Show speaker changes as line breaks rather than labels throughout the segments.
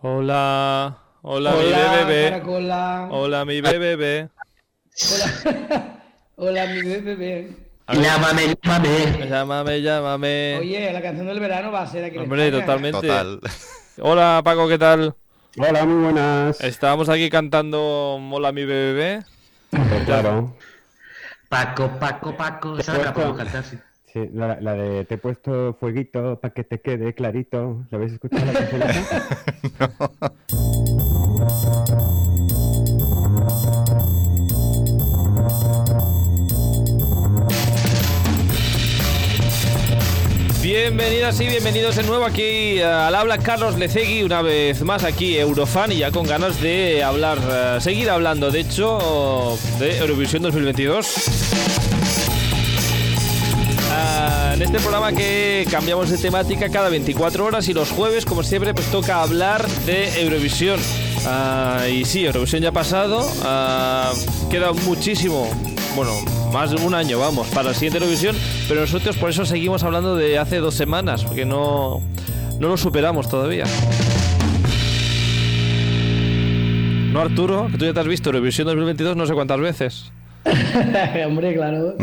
Hola, hola, mi
Hola,
bebé.
Caracola.
Hola, mi bebé.
Hola, Hola, mi bebé.
Llámame, llámame.
Llámame, llámame.
Oye, la canción del verano va a ser aquí
Hombre,
España,
totalmente.
Total.
Hola, Paco, ¿qué tal?
Hola, muy buenas.
Estábamos aquí cantando Hola, mi bebé.
Pues claro.
Paco, Paco, Paco. Esa la cantar, sí.
La, de te he puesto fueguito para que te quede clarito. ¿La habéis escuchado la canción?
Bienvenidas y bienvenidos de nuevo aquí eh, al habla Carlos Lecegui, una vez más aquí Eurofan y ya con ganas de hablar, eh, seguir hablando de hecho de Eurovisión 2022. En este programa que cambiamos de temática cada 24 horas y los jueves, como siempre, pues toca hablar de Eurovisión. Ah, y sí, Eurovisión ya ha pasado, ah, queda muchísimo, bueno, más de un año, vamos, para la siguiente Eurovisión, pero nosotros por eso seguimos hablando de hace dos semanas, porque no, no lo superamos todavía. No, Arturo, que tú ya te has visto Eurovisión 2022 no sé cuántas veces.
Hombre, claro.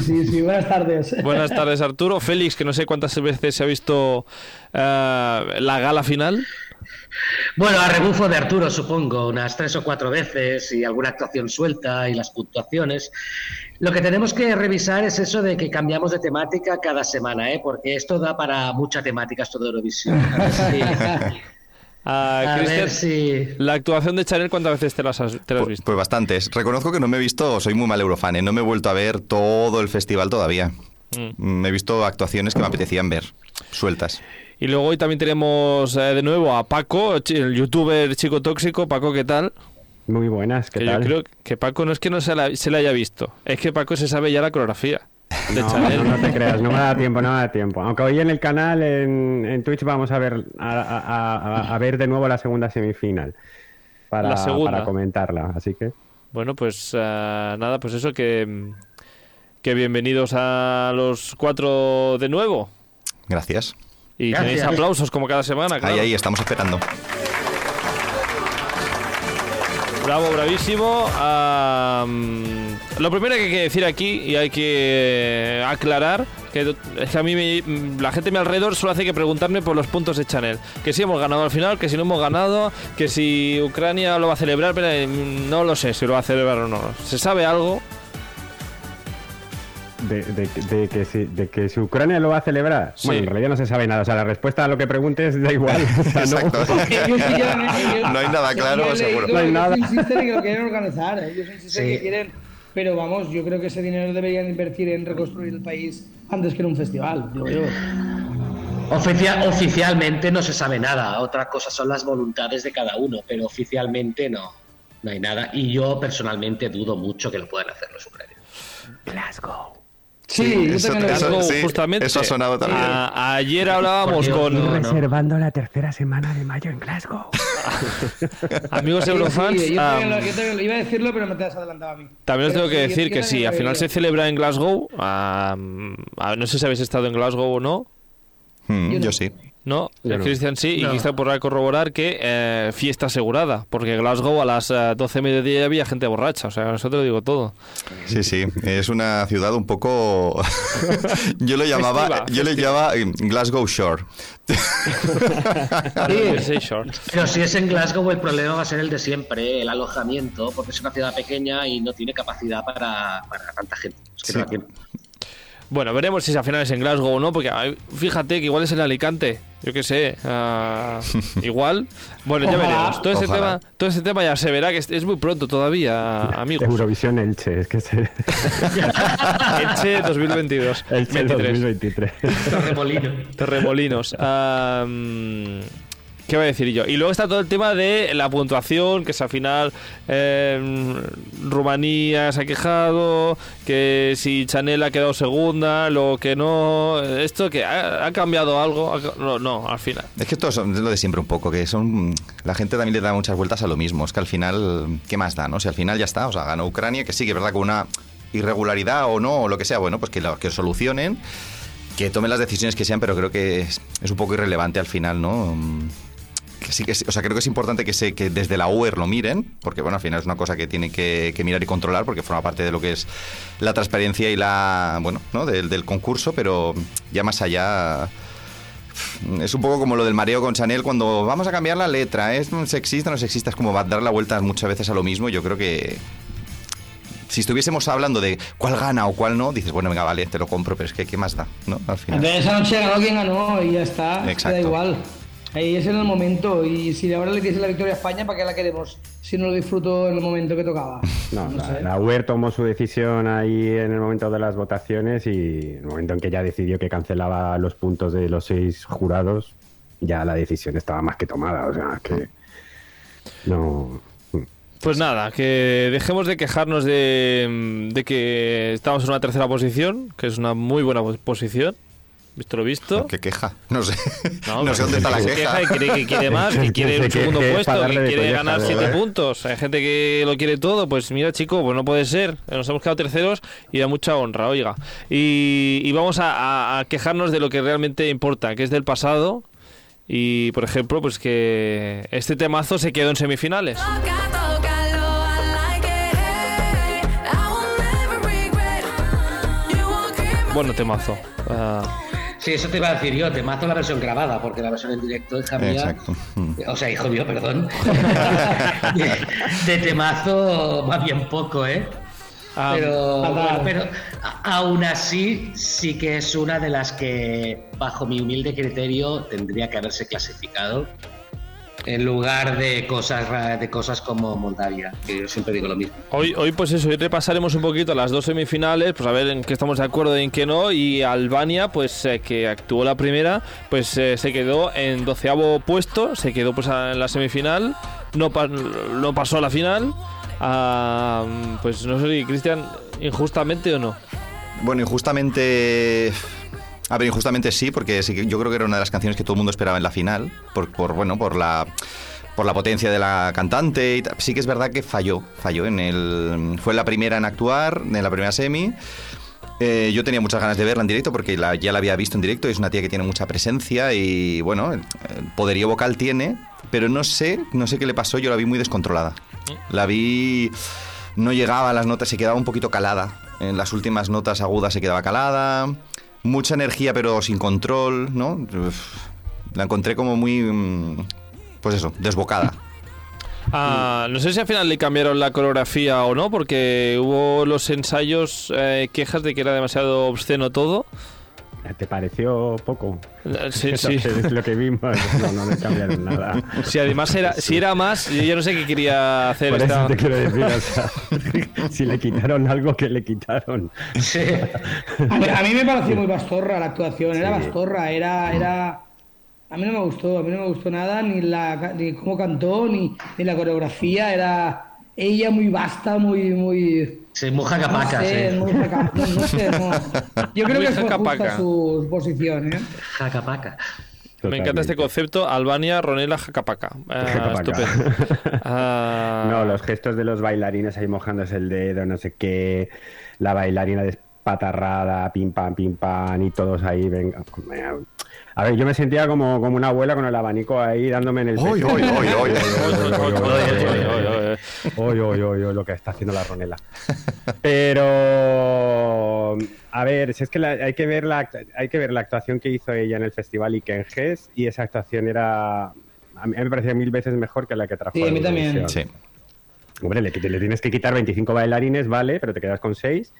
Sí, sí, buenas tardes.
Buenas tardes, Arturo. Félix, que no sé cuántas veces se ha visto eh, la gala final.
Bueno, a rebufo de Arturo, supongo, unas tres o cuatro veces y alguna actuación suelta y las puntuaciones. Lo que tenemos que revisar es eso de que cambiamos de temática cada semana, ¿eh? porque esto da para mucha temática esto de Eurovisión. A ver si-
Ah,
a
Cristian,
ver si...
la actuación de Chanel, ¿cuántas veces te, las has, te la has visto?
pues bastantes. Reconozco que no me he visto, soy muy mal eurofan, ¿eh? no me he vuelto a ver todo el festival todavía.
Mm.
Me he visto actuaciones que me apetecían ver, sueltas.
Y luego hoy también tenemos eh, de nuevo a Paco, el youtuber chico tóxico. Paco, ¿qué tal?
Muy buenas, ¿qué
que
tal?
yo creo que Paco no es que no se la, se la haya visto, es que Paco se sabe ya la coreografía de
No,
Chanel.
no, no te creas, no me da tiempo, no me da tiempo. Aunque hoy en el canal, en, en Twitch, vamos a ver a, a- a- a ver de nuevo la segunda semifinal. Para,
La segunda.
para comentarla, así que...
Bueno, pues eh, nada, pues eso que, que bienvenidos a los cuatro de nuevo.
Gracias.
Y
Gracias.
tenéis aplausos como cada semana, claro.
Ahí, ahí, estamos esperando.
Bravo, bravísimo. Lo primero que hay que decir aquí y hay que aclarar que es que a mí me- la gente a mi alrededor solo hace que preguntarme por los puntos de Chanel. Que si hemos ganado al final, que si no hemos ganado, que si Ucrania lo va a celebrar, pero eh, no lo sé si lo va a celebrar o no. ¿Se sabe algo?
De, de- de que si, de que si Ucrania lo va a celebrar.
Sí.
Bueno, en realidad no se sabe nada. O sea, la respuesta a lo que preguntes da igual. O sea, no-
Exacto. No hay nada
yo
claro,
leído,
seguro.
No hay nada.
Ellos insisten en que lo quieren organizar, ¿eh? ellos insisten
Sí.
que quieren... Pero vamos, yo creo que ese dinero deberían invertir en reconstruir el país antes que en un festival, digo yo.
Oficia- oficialmente no se sabe nada, otra cosa son las voluntades de cada uno, pero oficialmente no, no hay nada. Y yo personalmente dudo mucho que lo puedan hacer los ucranianos.
Sí, yo
eso-
también
eso- sí,
justamente.
eso ha sonado también.
A- ayer hablábamos
Porque
con
no, no.
Reservando la tercera semana de mayo en Glasgow.
amigos
Sí,
eurofans.
sí, yo también lo- yo también lo iba a decirlo, pero me te has adelantado a mí.
También os tengo que
sí,
decir
yo
que si al final se celebra en Glasgow, ah, no sé si habéis estado en Glasgow o no,
Mm,
yo no.
yo sí.
¿No?
Yo no.
Cristian sí, y
No.
Cristian podrá corroborar que eh, fiesta asegurada, porque Glasgow a las eh, 12 de mediodía ya había gente borracha, o sea, eso te lo digo todo.
Sí, sí. Es una ciudad un poco. yo lo llamaba,
Festiva,
yo le llamaba eh, Glasgow Shore.
Pero si es en Glasgow, el problema va a ser el de siempre, el alojamiento, porque es una ciudad pequeña y no tiene capacidad para, para tanta gente. Es que
Sí.
no.
Bueno, veremos si al final es en Glasgow o no, porque ay, fíjate que igual es en Alicante, yo qué sé, ah, igual. Bueno, ya
Ojalá.
veremos. Todo ese,
Ojalá.
tema, todo ese tema ya se verá, que es, es muy pronto todavía, amigos.
Eurovisión Elche, es que se...
Elche 2022.
Elche
23.
2023.
Torremolino.
Terremolinos. Mm, ¿Qué voy a decir yo? Y luego está todo el tema de la puntuación, que es al final eh, Rumanía se ha quejado, que si Chanel ha quedado segunda, lo que no, esto que ha, cambiado algo, no, al final.
Es que esto es lo de siempre un poco, que son la gente también le da muchas vueltas a lo mismo. Es que al final, ¿qué más da? no? Si al final ya está, o sea, ganó Ucrania, que sí, que es verdad con una irregularidad o no, o lo que sea, bueno, pues que lo que solucionen, que tomen las decisiones que sean, pero creo que es un poco irrelevante al final, ¿no? Que sí que o sea, creo que es importante que se que desde la UER lo miren, porque bueno, al final es una cosa que tiene que, que mirar y controlar, porque forma parte de lo que es la transparencia y la bueno, ¿no? del, del concurso, pero ya más allá es un poco como lo del mareo con Chanel cuando vamos a cambiar la letra, es sexista o no sexista, es como va a dar la vuelta muchas veces a lo mismo. Yo creo que si estuviésemos hablando de cuál gana o cuál no, dices, bueno, venga, vale, te lo compro, pero es que ¿qué más da? ¿no? Al final.
Entonces esa noche ganó quien ganó y ya está.
Exacto.
Da igual. Ahí es en el momento. Y si ahora le dice la victoria a España, ¿para qué la queremos? Si no lo disfruto en el momento que tocaba.
No, la,
sé.
la UER tomó su decisión ahí en el momento de las votaciones y en el momento en que ya decidió que cancelaba los puntos de los seis jurados, ya la decisión estaba más que tomada. O sea, que no.
Pues nada, que dejemos de quejarnos de, de que estamos en una tercera posición, que es una muy buena pos- posición, visto lo visto.
¿Qué queja? No sé. No, sé dónde está la
se
queja.
y cree que quiere más, que quiere un segundo puesto, que quiere ganar siete puntos. Hay gente que lo quiere todo, pues mira chico, pues no puede ser. Nos hemos quedado terceros y da mucha honra, oiga. Y, y vamos a, a- a quejarnos de lo que realmente importa, que es del pasado. Y por ejemplo, pues que este temazo se quedó en semifinales. Bueno, temazo. Ah,
Sí, eso te iba a decir yo, te mato la versión grabada, porque la versión en directo, hija mía.
Exacto.
O sea, hijo mío, perdón. de, de temazo va bien poco, ¿eh?
ah,
Pero, bueno, pero aún así sí que es una de las que, bajo mi humilde criterio, tendría que haberse clasificado en lugar de cosas de cosas como Moldavia, que yo siempre digo lo mismo.
Hoy, hoy, pues eso, hoy repasaremos un poquito las dos semifinales, pues a ver en qué estamos de acuerdo y en qué no. Y Albania, pues eh, que actuó la primera, pues eh, se quedó en doceavo puesto, se quedó pues en la semifinal, no, pa- no pasó a la final. Ah, pues no sé si, Cristian, injustamente o no.
Bueno, injustamente. A ver, injustamente sí, porque yo creo que era una de las canciones que todo el mundo esperaba en la final, por, bueno, por la por la potencia de la cantante y. Sí que es verdad que falló, falló en el fue la primera en actuar, en la primera semi. Eh, yo tenía muchas ganas de verla en directo porque ya la había visto en directo. Es una tía que tiene mucha presencia y bueno, poderío vocal tiene, pero no sé, no sé qué le pasó. Yo la vi muy descontrolada. La vi no llegaba a las notas, se quedaba un poquito calada. En las últimas notas agudas se quedaba calada. Mucha energía pero sin control, ¿no? La encontré como muy, mm, pues eso, desbocada.
Ah, no sé si al final le cambiaron la coreografía o no, porque hubo los ensayos eh, quejas de que era demasiado obsceno todo.
¿Te pareció poco?
Eh, Sí, sí.
Es lo que vimos. No, no le cambiaron nada.
Si además era, si era más, yo ya no sé qué quería hacer.
Por eso
esta-
te quiero decir, o sea, si le quitaron algo, que le quitaron?
Sí.
A mí, a mí me pareció muy bastorra la actuación, era
Sí.
bastorra, era, era... A mí no me gustó, a mí no me gustó nada, ni, la, ni cómo cantó, ni, ni la coreografía, era ella muy vasta, muy... muy
Sí, muy jacapaca,
no sé,
sí.
muy jaca- no, sé, no. Yo creo
Muy
que justa su posición, ¿eh?
Jacapaca.
Me encanta este
Totalmente.
concepto, Albania, Ronela, Jacapaca. Ah, estupendo. Ah,
No, los gestos de los bailarines ahí mojándose el dedo, no sé qué, la bailarina despatarrada, pim pam, pim pam, y todos ahí, venga. A ver, yo me sentía como, como una abuela con el abanico ahí dándome en el
Oy,
pecho.
oy, oy, oy.
Lo que está haciendo la Ronela. Pero a ver, si es que la- hay que ver la hay que ver la actuación que hizo ella en el festival Ikenges y esa actuación era a mí me parecía mil veces mejor que la que trajo.
Sí, a mí también.
Sí.
Hombre, le, le tienes que quitar 25 bailarines, vale, pero te quedas con 6.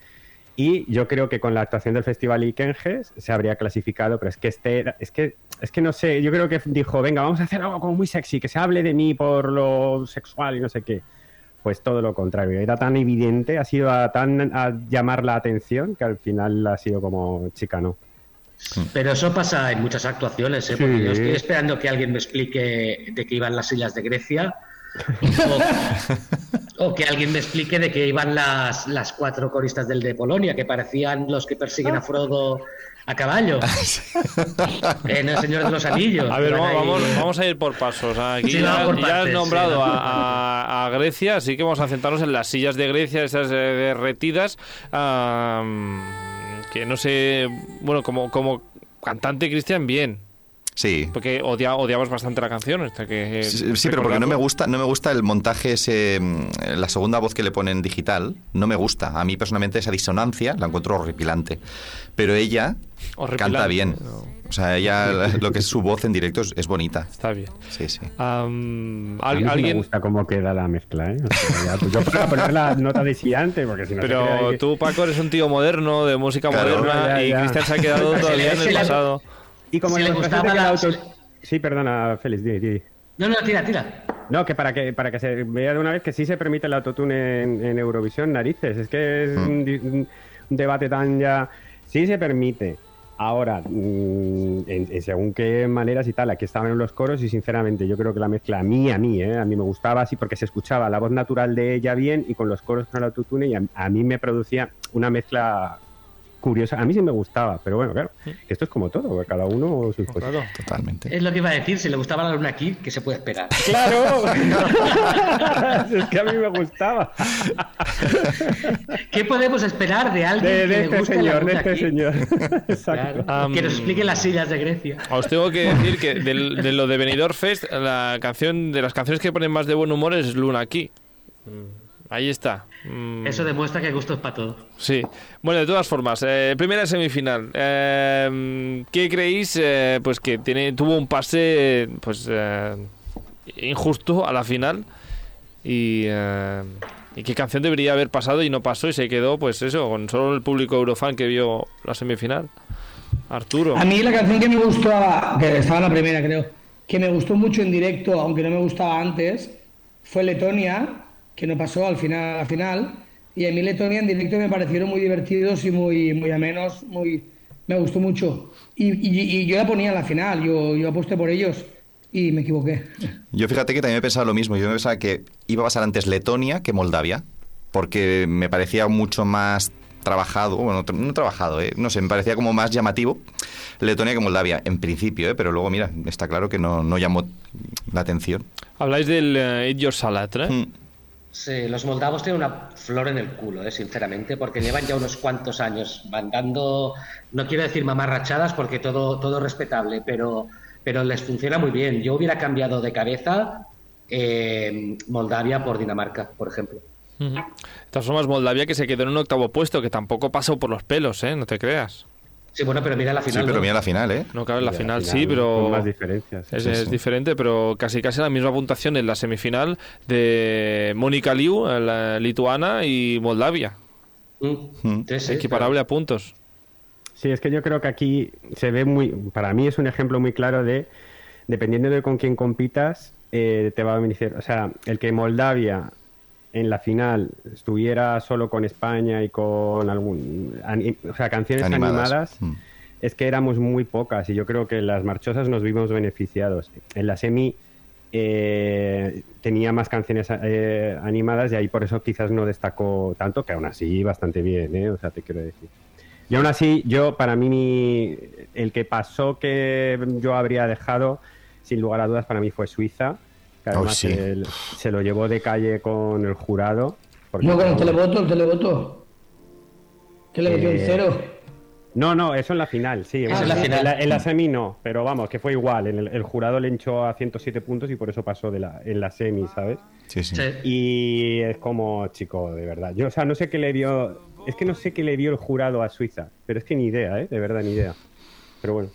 Y yo creo que con la actuación del Festival Ikenges se habría clasificado, pero es que este era- es que es que no sé, yo creo que dijo, venga, vamos a hacer algo como muy sexy, que se hable de mí por lo sexual y no sé qué. Pues todo lo contrario, era tan evidente, ha sido a, tan a llamar la atención que al final ha sido como chica, ¿no?
Pero eso pasa en muchas actuaciones, ¿eh? porque
Sí.
yo estoy esperando que alguien me explique de qué iban las sillas de Grecia. O, o que alguien me explique de qué iban las, las cuatro coristas del de Polonia, que parecían los que persiguen a Frodo a caballo. en El Señor de los Anillos.
A ver, vamos, vamos, vamos a ir por pasos. Aquí
Sí,
ya,
por
ya has nombrado
sí,
a, Grecia, así que vamos a centrarnos en las sillas de Grecia, esas eh, derretidas. que no sé, bueno, como, como cantante Cristian, bien.
Sí.
Porque odia, odiabas bastante la canción. Hasta que,
Sí, sí, pero porque no me gusta, no me gusta el montaje ese, mm, la segunda voz que le ponen digital, no me gusta. A mí personalmente esa disonancia la encuentro horripilante. Pero ella
Horripilante,
canta bien.
no.
O sea, ella lo que es su voz en directo es, es bonita.
Está bien.
Sí, sí.
A
¿al-
mí sí me
¿Alguien?
gusta cómo queda la mezcla, ¿eh? O sea, ya, pues yo para poner la nota de siguiente, porque si no se crea
Pero
que-
tú, Paco, eres un tío moderno, de música
Claro.
moderna,
Ya, ya,
y
ya.
Cristian se ha quedado todavía en el pasado.
Y como
si le
nos
gustaba
parece que
la-
el auto- Sí, perdona, Félix, di, di.
No, no, tira, tira.
No, que para que para que se vea de una vez que sí se permite el autotune en, en Eurovisión, narices. Es que es un, di- un debate tan ya... Sí se permite. Ahora, mm, en, en según qué maneras y tal, aquí estaban en los coros y sinceramente yo creo que la mezcla a mí, a mí, ¿eh? a mí me gustaba así porque se escuchaba la voz natural de ella bien y con los coros con el autotune y a, a mí me producía una mezcla curiosa. A mí sí me gustaba, pero bueno, claro, que esto es como todo, cada uno sus cosas.
Claro.
Totalmente.
Es lo que iba a decir, si le gustaba la luna aquí, ¿qué se puede esperar?
¡Claro! es que a mí me gustaba.
¿Qué podemos esperar de alguien
De,
que
de
le
este
guste la
señor, de
luna
este
aquí?
señor. Exacto.
Claro,
Am-
que nos explique las sillas de Grecia.
Os tengo que decir que de, lo de Benidorm Fest, la canción de las canciones que ponen más de buen humor es Luna aquí. Mm, Ahí está. Mm,
Eso demuestra que hay gustos para todo.
Sí. Bueno, de todas formas, eh, primera semifinal. Eh, ¿Qué creéis? eh, pues que tiene, tuvo un pase pues eh, injusto a la final. Y, eh, y qué canción debería haber pasado y no pasó y se quedó, pues eso, con solo el público eurofan que vio la semifinal. Arturo.
A mí la canción que me gustó, que estaba en la primera creo, que me gustó mucho en directo, aunque no me gustaba antes, fue Letonia, que no pasó al final. Al final y a mí Letonia en directo me parecieron muy divertidos y muy, muy amenos, muy, me gustó mucho. Y, y- y yo la ponía en la final, yo, yo aposté por ellos y me equivoqué.
Yo fíjate que también he pensado lo mismo. Yo pensaba que iba a pasar antes Letonia que Moldavia, porque me parecía mucho más trabajado, bueno, no trabajado, ¿eh? no sé, me parecía como más llamativo Letonia que Moldavia, en principio, ¿eh? pero luego, mira, está claro que no, no llamó la atención.
Habláis del eh, Eat Your Salad, ¿eh?
Mm.
Los moldavos tienen una flor en el culo, eh, sinceramente, porque llevan ya unos cuantos años mandando, no quiero decir mamarrachadas porque todo, todo es respetable, pero, pero les funciona muy bien. Yo hubiera cambiado de cabeza eh, Moldavia por Dinamarca, por ejemplo.
De todas formas, Moldavia que se quedó en un octavo puesto, que tampoco pasó por los pelos, ¿eh? No te creas.
Sí, bueno, pero mira la
Sí,
final.
pero
¿no?
mira la final, ¿eh?
No cabe en la final, sí, pero...
Con más diferencias.
Es,
Sí,
es
sí.
diferente, pero casi casi la misma puntuación en la semifinal de Mónica Liu, la lituana, y Moldavia.
Mm,
Mm.
sí, sí,
Equiparable a puntos.
Sí, es que yo creo que aquí se ve muy, para mí es un ejemplo muy claro de, dependiendo de con quién compitas, eh, te va a beneficiar. O sea, el que Moldavia en la final estuviera solo con España y con algún, ani- o sea, canciones
Animadas.
animadas,
Mm.
es que éramos muy pocas y yo creo que las marchosas nos vimos beneficiados. En la semi eh, tenía más canciones eh, animadas y ahí por eso quizás no destacó tanto, que aún así bastante bien, ¿eh? o sea, te quiero decir. Y aún así, yo, para mí, el que pasó que yo habría dejado, sin lugar a dudas, para mí fue Suiza. Que
Oh,
además
sí.
el- se lo llevó de calle con el jurado.
No, con el televoto, el televoto. Que le metió
Eh,
cero.
No, no, eso en la final, sí.
Eso
bueno,
en la
en,
final.
la, en la semi no, pero vamos, que fue igual. En el, el jurado le hinchó a 107 puntos y por eso pasó de la, en la semi, ¿sabes?
Sí, sí.
Sí.
Y es como, chico, de verdad. Yo, o sea, no sé qué le dio. Es que no sé qué le dio el jurado a Suiza, pero es que ni idea, ¿eh? De verdad, ni idea. Pero bueno.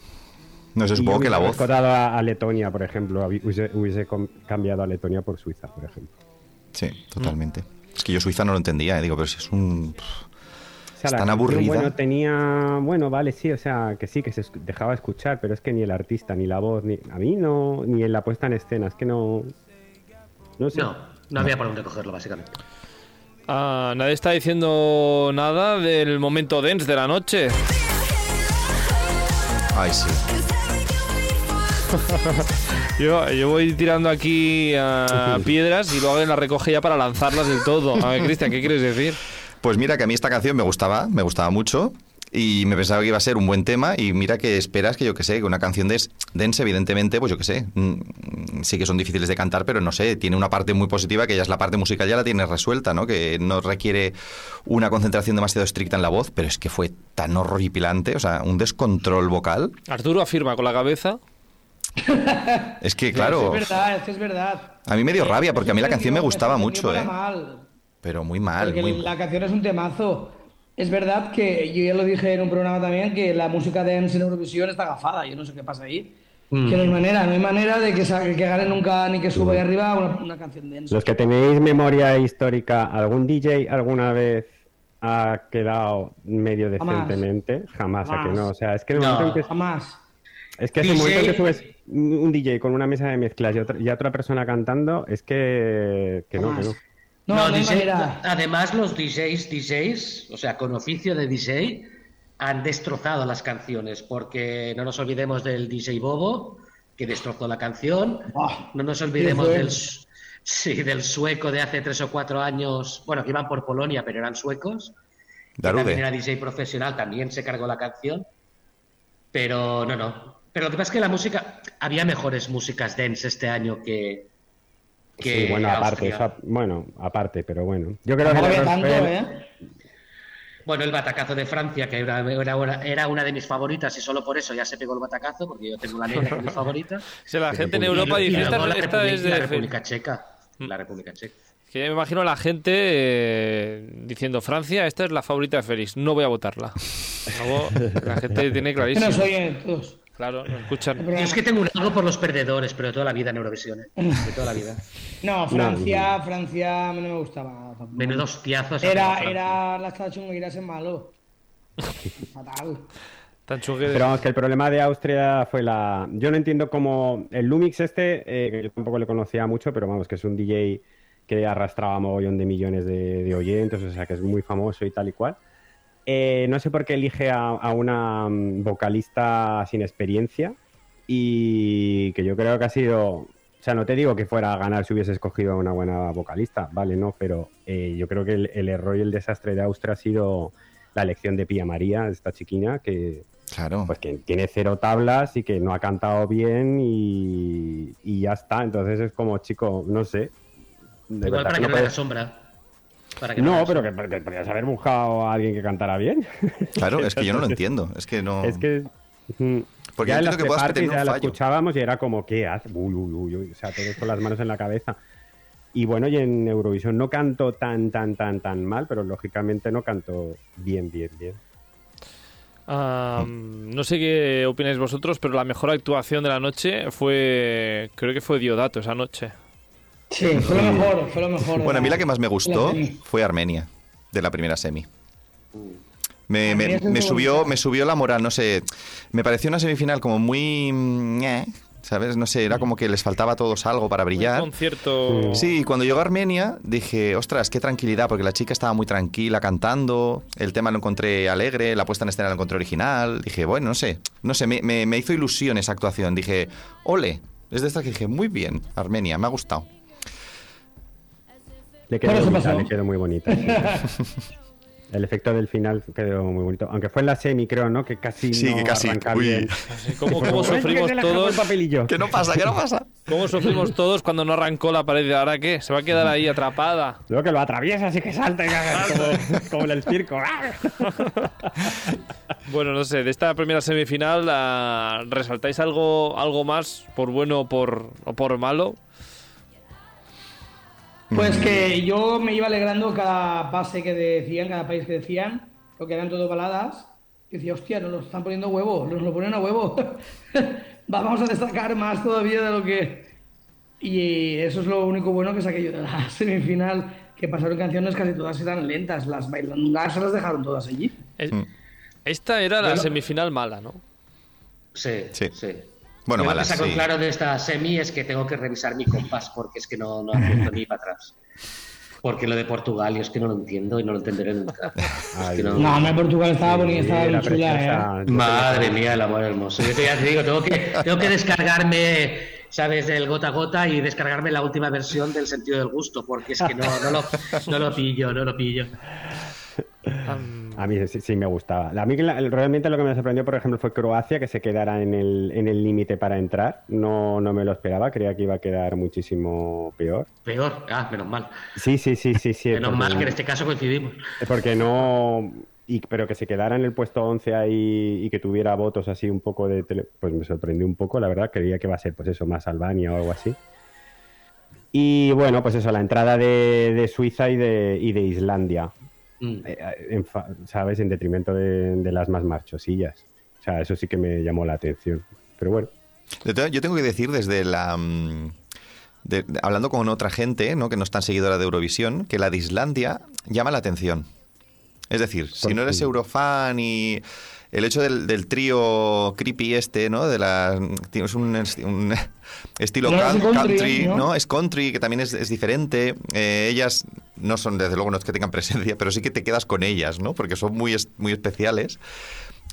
No sé,
Y
supongo que la voz.
a, a Letonia, por ejemplo. Hubiese, cambiado a Letonia por Suiza, por ejemplo.
Sí, totalmente. Es que yo Suiza no lo entendía, ¿eh? digo, pero si es un...
O sea,
Es
la
tan aburrida.
Bueno, tenía. Bueno, vale, sí, o sea, que sí, que se dejaba escuchar, pero es que ni el artista, ni la voz, ni. A mí no. Ni en la puesta en escena, es que no. No sé.
No, no había por dónde cogerlo, básicamente.
Ah, nadie está diciendo nada del momento dance de la noche.
Ay, sí.
Yo, yo voy tirando aquí piedras y luego las recoge ya para lanzarlas del todo. A ver, Cristian, ¿qué quieres decir?
Pues mira que a mí esta canción me gustaba, me gustaba mucho y me pensaba que iba a ser un buen tema y mira que esperas que yo que sé, que una canción de dense evidentemente, pues yo que sé, mm, sí que son difíciles de cantar, pero no sé, tiene una parte muy positiva que ya es la parte musical ya la tienes resuelta, ¿no? Que no requiere una concentración demasiado estricta en la voz, pero es que fue tan horripilante, o sea, un descontrol vocal.
Arturo afirma con la cabeza.
Es que, claro,
Es verdad, es que es verdad.
a mí me dio rabia porque a mí la canción me gustaba mucho, ¿eh?
mal.
Pero muy mal.
Porque
muy-
la canción es un temazo. Es verdad que yo ya lo dije en un programa también que la música dance en Eurovisión está gafada. Yo no sé qué pasa ahí.
Mm.
Que no hay manera, no hay manera de que, que gane nunca ni que suba ahí arriba una, una canción dance.
Los que tenéis memoria histórica, ¿algún DJ alguna vez ha quedado medio
Jamás.
decentemente? Jamás, ¿a que
Jamás.
no? O sea, es que en el
No.
momento en que
Jamás.
Es que ese momento en que
DJ.
subes un DJ con una mesa de mezclas y otra, y otra persona cantando, es que, que no, que no.
No, no, hay
DJ además los DJs, DJs, o sea, con oficio de DJ, han destrozado las canciones, porque no nos olvidemos del DJ Bobo, que destrozó la canción, no nos olvidemos del, sí, del sueco de hace tres o cuatro años, bueno, que iban por Polonia, pero eran suecos, que también era
Darude.
DJ profesional, también se cargó la canción, pero no, no. Pero lo que pasa es que la música, había mejores músicas dance este año que... que
Sí, bueno, aparte, bueno, aparte, pero bueno. Yo creo que
tanto, ¿eh?
Bueno, el batacazo de Francia, que era, era una, era una de mis favoritas y solo por eso ya se pegó el batacazo, porque yo tengo la negra que es mi favorita.
Si la gente en Europa dice, esta,
la,
esta
República,
es
la
de...
República Checa. La República Checa.
Que me imagino a la gente eh, diciendo, Francia, esta es la favorita de Félix, no voy a votarla. Luego, la gente tiene clarísimo.
nos oyen todos.
Claro, nos escuchan.
Yo es que tengo un algo por los perdedores, pero de toda la vida en Eurovisión. ¿eh? De toda la vida.
No, Francia, Francia a mí no me gustaba tampoco.
Menudos tiazos. ha
Era, era la estaba chungueiras en malo. Fatal.
Tan
Pero vamos, que el problema de Austria fue la... Yo no entiendo cómo... El Lumix este, eh, que yo tampoco le conocía mucho, pero vamos, que es un DJ que arrastraba mogollón de millones de, de oyentes, o sea, que es muy famoso y tal y cual. Eh, no sé por qué elige a, a una mm, vocalista sin experiencia y que yo creo que ha sido... O sea, no te digo que fuera a ganar si hubiese escogido a una buena vocalista, vale, no, pero eh, yo creo que el, el error y el desastre de Austria ha sido la elección de Pia María, esta chiquina, que,
Claro.
pues que tiene cero tablas y que no ha cantado bien y, y ya está. Entonces es como, chico, no sé. De
Igual
verdad
para
que no
no le haga
puedes-
sombra. Para que no,
pero que, que podrías haber buscado a alguien que cantara bien.
Claro, es que yo no lo entiendo. Es que no.
Es que. mm,
Porque
ya
yo
en las
que puedas
pre-parties
tener un
ya la escuchábamos y era como, ¿qué hace? Uy, uy, uy, uy. O sea, todos con las manos en la cabeza. Y bueno, y en Eurovisión no canto tan, tan, tan, tan mal, pero lógicamente no canto bien, bien, bien.
No sé qué opináis vosotros, pero la mejor actuación de la noche fue. Creo que fue Diodato esa noche.
Sí, fue lo mejor, fue lo mejor.
Bueno, a mí la que más me gustó fue Armenia, de la primera semi. Me, me- subió, me subió la moral, no sé. Me pareció una semifinal como muy. mm, eh, ¿Sabes? No sé, era como que les faltaba a todos algo para
Un
brillar.
concierto.
Sí, y cuando llegó a Armenia dije, ostras, qué tranquilidad, porque la chica estaba muy tranquila cantando, el tema lo encontré alegre, la puesta en escena lo encontré original. Dije, bueno, no sé, no sé, me, me- me hizo ilusión esa actuación. Dije, ole, es de estas que dije, muy bien, Armenia, me ha gustado.
Le quedó bonita,
pasó.
le quedó muy bonita. sí. El efecto del final quedó muy bonito. Aunque fue en la semi, creo, ¿no? Que casi
Sí,
no
que casi,
arranca
uy.
bien.
¿Cómo, cómo
como, "Ay,
sufrimos todos?
¿Qué no pasa? ¿Qué no pasa?
¿Cómo sufrimos todos cuando no arrancó la pared? ¿Ahora qué? ¿Se va a quedar ahí atrapada?
Luego que lo atraviesa, así que salta y como, como en el circo.
Bueno, no sé, de esta primera semifinal, ah, ¿resaltáis algo, algo más, por bueno o por, o por malo?
Pues que yo me iba alegrando cada pase que decían, cada país que decían, porque eran todo baladas. Y decía, hostia, nos lo están poniendo a huevo, nos lo ponen a huevo. Vamos a destacar más todavía de lo que. Y eso es lo único bueno que saqué yo de la semifinal, que pasaron canciones casi todas eran lentas, las bailandas se las dejaron todas allí.
Es- Esta era la
Bueno.
semifinal mala, ¿no?
Sí,
Sí.
sí.
Bueno,
Yo lo
malas,
que saco
sí.
claro de esta semi es que tengo que revisar mi compás porque es que no, no acierto ni para atrás. Porque lo de Portugal yo es que no lo entiendo y no lo entenderé nunca. Es
Ay,
que no-
No, hombre, Portugal estaba bonita, estaba
Sí,
bien
la
chula, ¿eh?
Madre mía, el amor hermoso. Yo te, ya te digo, tengo que, tengo que descargarme, ¿sabes?, del gota a gota y descargarme la última versión del sentido del gusto, porque es que no, no, lo, no lo pillo, no lo pillo.
A mí sí, sí me gustaba. A mí realmente lo que me sorprendió, por ejemplo, fue Croacia, que se quedara en el en el límite para entrar. No, no me lo esperaba, creía que iba a quedar muchísimo peor.
Peor, ah, menos mal.
Sí, sí, sí, sí, sí.
Menos mal que en este caso coincidimos.
Porque no. y, pero que se quedara en el puesto 11 ahí y que tuviera votos así un poco de... tele- pues me sorprendió un poco, la verdad, creía que va a ser pues eso, más Albania o algo así. Y bueno, pues eso, la entrada de, de Suiza y de, y de Islandia,
Mm.
eh, en ¿sabes? En detrimento de, de las más marchosillas. O sea, eso sí que me llamó la atención. Pero bueno,
Yo te- yo tengo que decir desde la... mm, de- de- hablando con otra gente, ¿no? que no es tan seguidora de Eurovisión, que la de Islandia llama la atención. Es decir, si
¿Por
no eres eurofan y el hecho del, del trío creepy este, ¿no? De la, un, es- un estilo
No, es
coun-
country,
country,
¿no?
¿no? Es country, que también es, es diferente. Eh, ellas no son, desde luego, no es que tengan presencia, pero sí que te quedas con ellas, ¿no? Porque son muy, muy especiales.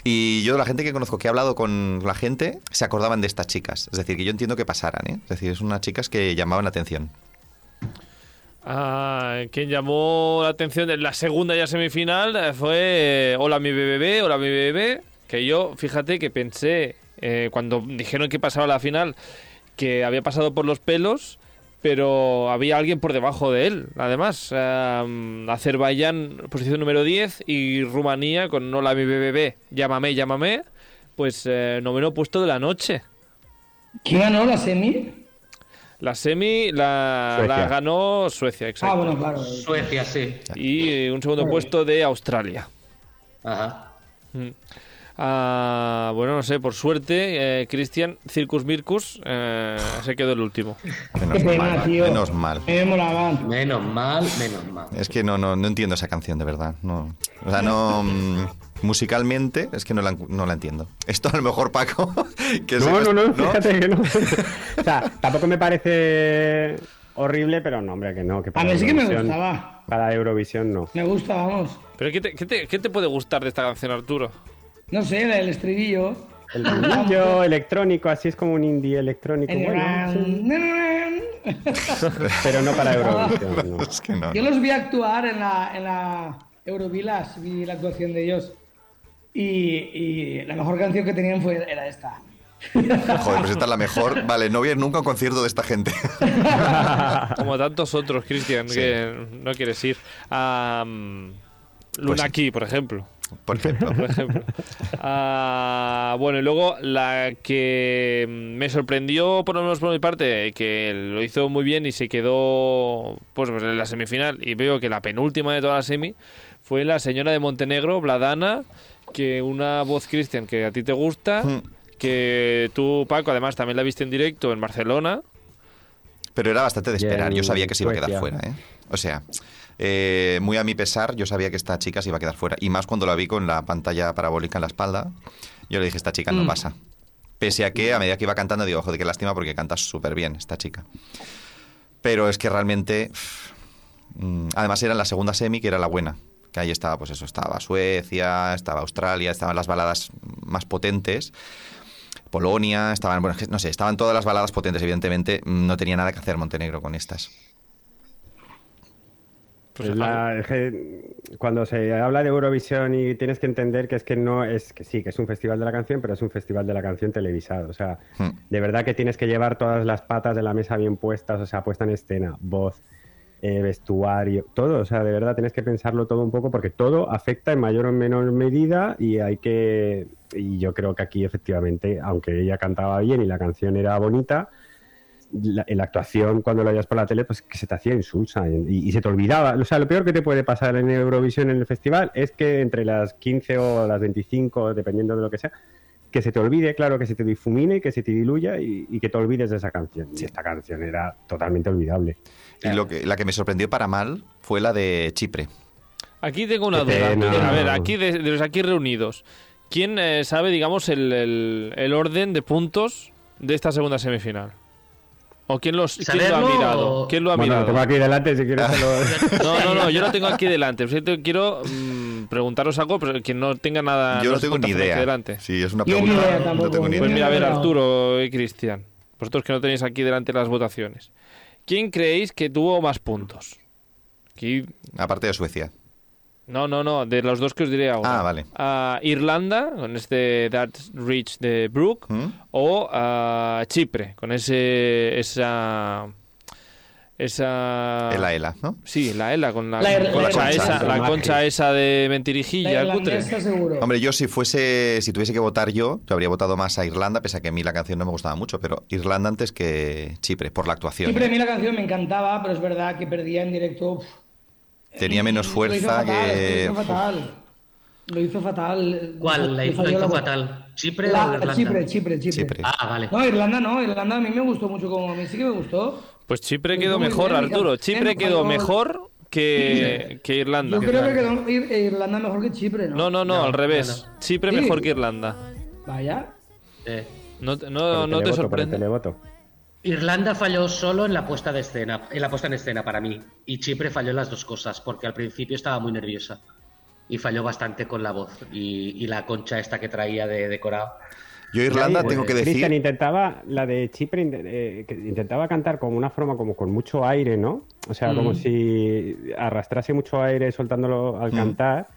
Y yo, la gente que conozco que ha hablado con la gente, se acordaban de estas chicas. Es decir, que yo entiendo que pasaran, ¿eh? Es decir, son unas chicas que llamaban la atención.
Ah, quien llamó la atención en la segunda ya semifinal eh, fue eh, Hola mi bebé, Hola mi bebé, que yo, fíjate que pensé eh, cuando dijeron que pasaba la final que había pasado por los pelos, pero había alguien por debajo de él, además. Azerbaiyán, posición número 10, y Rumanía con Hola mi bebé, llámame, llámame, pues noveno puesto de la noche.
¿Quién ganó la semi?
La semi la, ganó Suecia, exacto.
Ah, bueno, claro.
Suecia, sí.
y un segundo puesto de Australia.
Ajá.
Mm. Ah, bueno, no sé, por suerte, eh, Cristian Circus Mircus eh, se quedó el último.
Menos mal,
tío.
menos mal.
A.
Menos mal, menos mal.
Es que no, no, no entiendo esa canción, de verdad. No, o sea, no... mm, musicalmente, es que no la, no la entiendo. Esto a lo mejor, Paco... Que
no, no, no, fíjate que no. o sea, tampoco me parece horrible, pero no, hombre, que no. Que
A
para
mí sí que me
Eurovisión-
gustaba.
Para Eurovisión no.
Me gusta, vamos.
¿Pero qué te, qué te- qué te puede gustar de esta canción, Arturo?
No sé, el estribillo.
El ritmillo electrónico, así es como un indie electrónico.
El
Bueno, sí,
gran-
pero no para Eurovisión. no.
Es que no.
Yo los vi actuar en la, en la Eurovilas, vi la actuación de ellos. Y, y la mejor canción que tenían fue, era esta.
Joder, pues esta es la mejor. Vale, no voy a ir nunca a un concierto de esta gente.
Como tantos otros, Cristian,
Sí.
que no quieres ir. A Lunaki, por ejemplo.
Por ejemplo.
por ejemplo. Ah, bueno, y luego la que me sorprendió, por lo menos por mi parte, que lo hizo muy bien y se quedó pues, pues, en la semifinal, y veo que la penúltima de toda la semi fue la señora de Montenegro, Bladana, que una voz cristian que a ti te gusta,
Hmm.
que tú, Paco, además también la viste en directo en Barcelona.
Pero era bastante de esperar. Yo sabía que se iba a quedar fuera, ¿eh? O sea, eh, muy a mi pesar, yo sabía que esta chica se iba a quedar fuera. Y más cuando la vi con la pantalla parabólica en la espalda. Yo le dije, esta chica no
Mm.
pasa. Pese a que a medida que iba cantando, digo, joder, qué lástima porque canta súper bien esta chica. Pero es que realmente. mm, además, era en la segunda semi, que era la buena. Que ahí estaba, pues eso, estaba Suecia, estaba Australia, estaban las baladas más potentes. Polonia, estaban, bueno, no sé, estaban todas las baladas potentes, evidentemente. mm, No tenía nada que hacer Montenegro con estas.
Pues,
Es la- es que cuando se habla de Eurovisión y tienes que entender que es que no es que sí, que es un festival de la canción, pero es un festival de la canción televisado. O sea,
Hmm.
de verdad que tienes que llevar todas las patas de la mesa bien puestas, o sea, puesta en escena, voz, eh, vestuario, todo. O sea, de verdad tienes que pensarlo todo un poco porque todo afecta en mayor o menor medida y hay que. Y yo creo que aquí efectivamente, aunque ella cantaba bien y la canción era bonita, la, en la actuación cuando lo veías por la tele, pues que se te hacía insulsa y, y se te olvidaba. O sea, lo peor que te puede pasar en Eurovisión en el festival es que entre las 15 o las 25, dependiendo de lo que sea, que se te olvide, claro, que se te difumine, que se te diluya y, y que te olvides de esa canción. Y esta canción era totalmente olvidable.
Y lo que, la que me sorprendió para mal fue la de Chipre.
Aquí tengo una duda.
pena.
A ver, aquí de, de los aquí reunidos, ¿quién eh, sabe, digamos, el, el- el orden de puntos de esta segunda semifinal? ¿O quién, los, quién lo ha
¿Saberlo
mirado?
o-
¿Quién lo ha
Bueno, lo tengo aquí delante, si quieres lo-
No, no, no, yo lo tengo aquí delante. Por cierto, quiero mm, preguntaros algo, pero quien no tenga nada.
Yo no tengo ni idea.
delante.
Sí, es una pregunta.
idea
no
tampoco.
tengo ni
Pues
idea.
mira, a ver. Arturo y Cristian, vosotros que no tenéis aquí delante las votaciones, ¿quién creéis que tuvo más puntos? Aquí-
Aparte de Suecia.
No, no, no, de los dos que os diré ahora.
Ah, vale.
A Irlanda, con este That's Rich de Brooke,
¿Mm?
o a Chipre, con ese esa esa...
El Ela, ¿no?
Sí, la ELA, con la,
La
concha,
la
esa, la concha esa de mentirijilla,
La
cutre.
Hombre, yo si fuese, si tuviese que votar yo, yo habría votado más a Irlanda, pese a que a mí la canción no me gustaba mucho, pero Irlanda antes que Chipre, por la actuación.
Siempre a
¿eh?
mí la canción me encantaba, pero es verdad que perdía en directo. uf.
Tenía menos
Lo hizo
fuerza que...
Lo hizo fatal. Lo hizo fatal.
¿Cuál? La hizo,
falló
hizo
la-
fatal. ¿Chipre
La-
o Irlanda?
Chipre, Chipre, Chipre.
Chipre.
Ah, vale.
No, Irlanda no, Irlanda a mí me gustó mucho como a mí sí que me gustó.
Pues Chipre quedó mejor,
bien,
Arturo. Chipre quedó mejor que, que Irlanda.
Yo creo que quedó Ir- Irlanda mejor que Chipre, ¿no?
No, no, no,
No,
al revés.
no,
Chipre
Sí.
mejor que Irlanda.
Vaya.
Eh,
No, no, no te
televoto, por el
sorprende.
Irlanda falló solo en la puesta de escena, en la puesta en escena para mí, y Chipre falló en las dos cosas, porque al principio estaba muy nerviosa y falló bastante con la voz y, y la concha esta que traía de decorado.
Yo Irlanda
Ahí,
tengo
eh,
que
Cristian
decir...
intentaba, la de Chipre, eh, que intentaba cantar con una forma como con mucho aire, ¿no? O sea, como
Mm.
si arrastrase mucho aire soltándolo al
Mm.
cantar.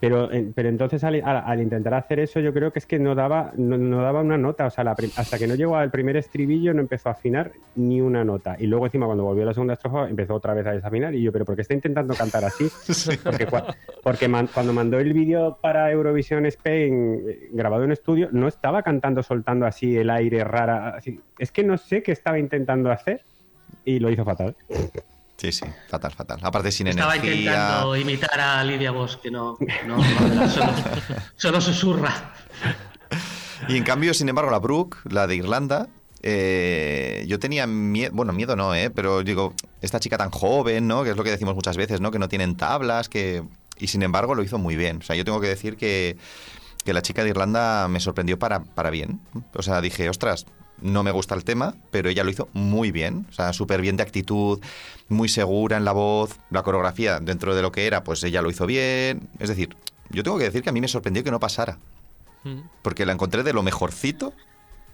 Pero, pero entonces al, al- al intentar hacer eso yo creo que es que no daba, no, no daba una nota. O sea, la prim- hasta que no llegó al primer estribillo no empezó a afinar ni una nota. Y luego encima cuando volvió a la segunda estrofa empezó otra vez a desafinar. Y yo, pero ¿por qué está intentando cantar así? Porque, cua- porque man- cuando mandó el vídeo para Eurovisión Spain eh, grabado en estudio, no estaba cantando soltando así el aire rara. así. Es que no sé qué estaba intentando hacer y lo hizo fatal.
Sí, sí, fatal, fatal. Aparte sin
Estaba
energía...
intentando imitar a Lidia Bosch, que no, no, no, solo, solo susurra.
Y en cambio, sin embargo, la Brooke, la de Irlanda, eh, yo tenía miedo, bueno, miedo no, ¿eh? pero digo, esta chica tan joven, ¿no? Que es lo que decimos muchas veces, ¿no? Que no tienen tablas, que... Y sin embargo lo hizo muy bien. O sea, yo tengo que decir que, que la chica de Irlanda me sorprendió para, para bien. O sea, dije, ostras, no me gusta el tema, pero ella lo hizo muy bien. O sea, súper bien de actitud, muy segura en la voz. La coreografía, dentro de lo que era, pues ella lo hizo bien. Es decir, yo tengo que decir que a mí me sorprendió que no pasara
Mm.
porque la encontré de lo mejorcito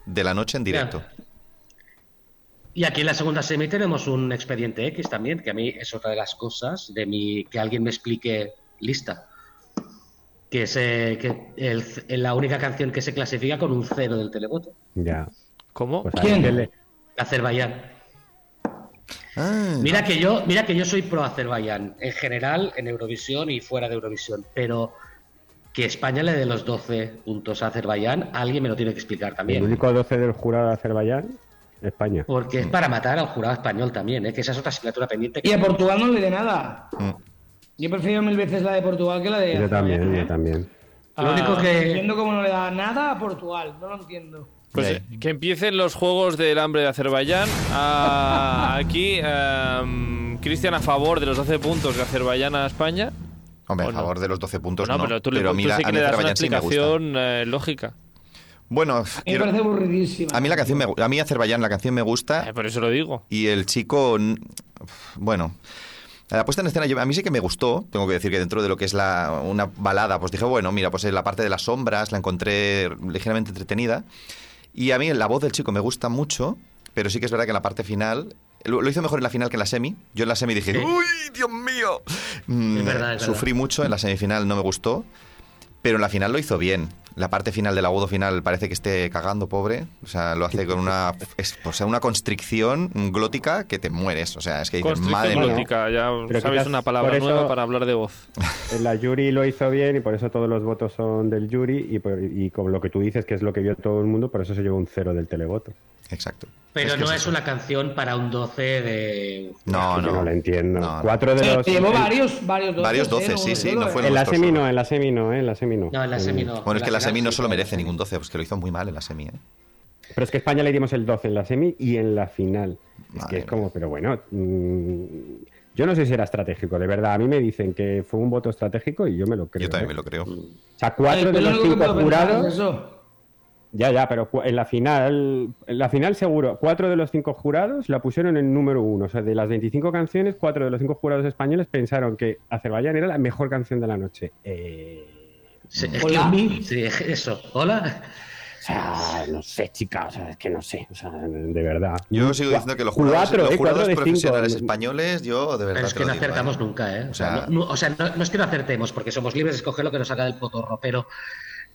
de la noche en directo.
Y aquí en la segunda semi tenemos un expediente X también, que a mí es otra de las cosas de mi que alguien me explique lista. Que es eh, que el- la única canción que se clasifica con un cero del televoto.
Ya.
¿Cómo?
Pues
¿Quién?
le-
Azerbaiyán.
Ah,
Mira que yo, mira que yo soy pro Azerbaiyán, en general, en Eurovisión y fuera de Eurovisión, pero que España le dé los 12 puntos a Azerbaiyán, alguien me lo tiene que explicar
El
también.
único 12 del jurado de Azerbaiyán, España.
Porque es para matar al jurado español también, ¿eh? que esa es otra asignatura pendiente.
Y a Portugal no le dé nada.
mm.
Yo prefiero mil veces la de Portugal que la de.
Yo también, yo
¿eh?
también.
Lo único
Ah,
No
que...
entiendo cómo no le da nada a Portugal, no lo entiendo.
Pues eh, que empiecen los Juegos del Hambre de Azerbaiyán. Ah, aquí, em, Cristian a favor de los 12 puntos de Azerbaiyán a España.
Hombre,
¿O
a
no?
favor de los 12 puntos
no,
no,
pero tú, le,
pero
tú
mira,
sí que le das una
Azerbaiyán sí
explicación eh, lógica.
Bueno,
A mí me
quiero-
parece aburridísima.
a mí la canción me, a mí Azerbaiyán la canción me gusta
Eh, por eso lo digo.
y el chico bueno, la puesta en escena yo- a mí sí que me gustó, tengo que decir que dentro de lo que es la, una balada, pues dije, bueno, mira, pues la parte de las sombras la encontré ligeramente entretenida y a mí la voz del chico me gusta mucho, pero sí que es verdad que en la parte final lo, lo hizo mejor en la final que en la semi. Yo en la semi dije,
Sí.
¡Uy, Dios mío! Mm,
Es verdad, es
Sufrí mucho, en la semifinal no me gustó, pero en la final lo hizo bien. La parte final del agudo final parece que esté cagando, pobre. O sea, lo hace con una, es- o sea, una constricción glótica que te mueres. O sea, es que dices, madre mía.
glótica, ya
Pero
sabes
quizás
una palabra nueva para hablar de voz.
La jury lo hizo bien y por eso todos los votos son del jury y, por- y con lo que tú dices, que es lo que vio todo el mundo, por eso se llevó un cero del televoto.
Exacto.
Pero
que
no es
eso.
una canción para un 12 de...
No,
Yo
no.
no lo entiendo.
No, no.
Cuatro de
Sí,
los...
llevó varios, varios doces.
Varios
¿eh?
doces, sí, sí,
solo,
no
¿eh?
fue
En la semi
solo.
no, en la semi no, ¿eh? en la semi no.
No, en la semi no.
Bueno, es que
En
la semi no lo
sí,
merece
la
ningún 12, pues que lo hizo muy mal en la semi, ¿eh?
Pero es que a España le dimos el 12 en la semi y en la final. Es
Madre
que es como, pero bueno, mm, yo no sé si era estratégico, de verdad. A mí me dicen que fue un voto estratégico y yo me lo creo.
Yo también
¿eh?
me lo creo.
O sea,
Ay,
cuatro de
pero lo
los
que
cinco
es
jurados. Ya, ya, pero en la final, en la final seguro, cuatro de los cinco jurados la pusieron en número uno. O sea, de las 25 canciones, cuatro de los cinco jurados españoles pensaron que Azerbaiyán era la mejor canción de la noche. Eh,
Sí,
Hola.
Sí, eso. Hola.
o sea, no sé, chica, o sea, es que no sé, o sea, de verdad.
Yo sigo diciendo que los jurados,
Cuatro,
los
eh,
jurados
cuatro de cinco.
profesionales españoles, yo de verdad
Pero es que no
digo, ¿eh?
acertamos nunca, ¿eh? O sea,
O sea-
no, no- o sea, no- no es que no acertemos, porque somos libres de escoger lo que nos saca del potorro, pero,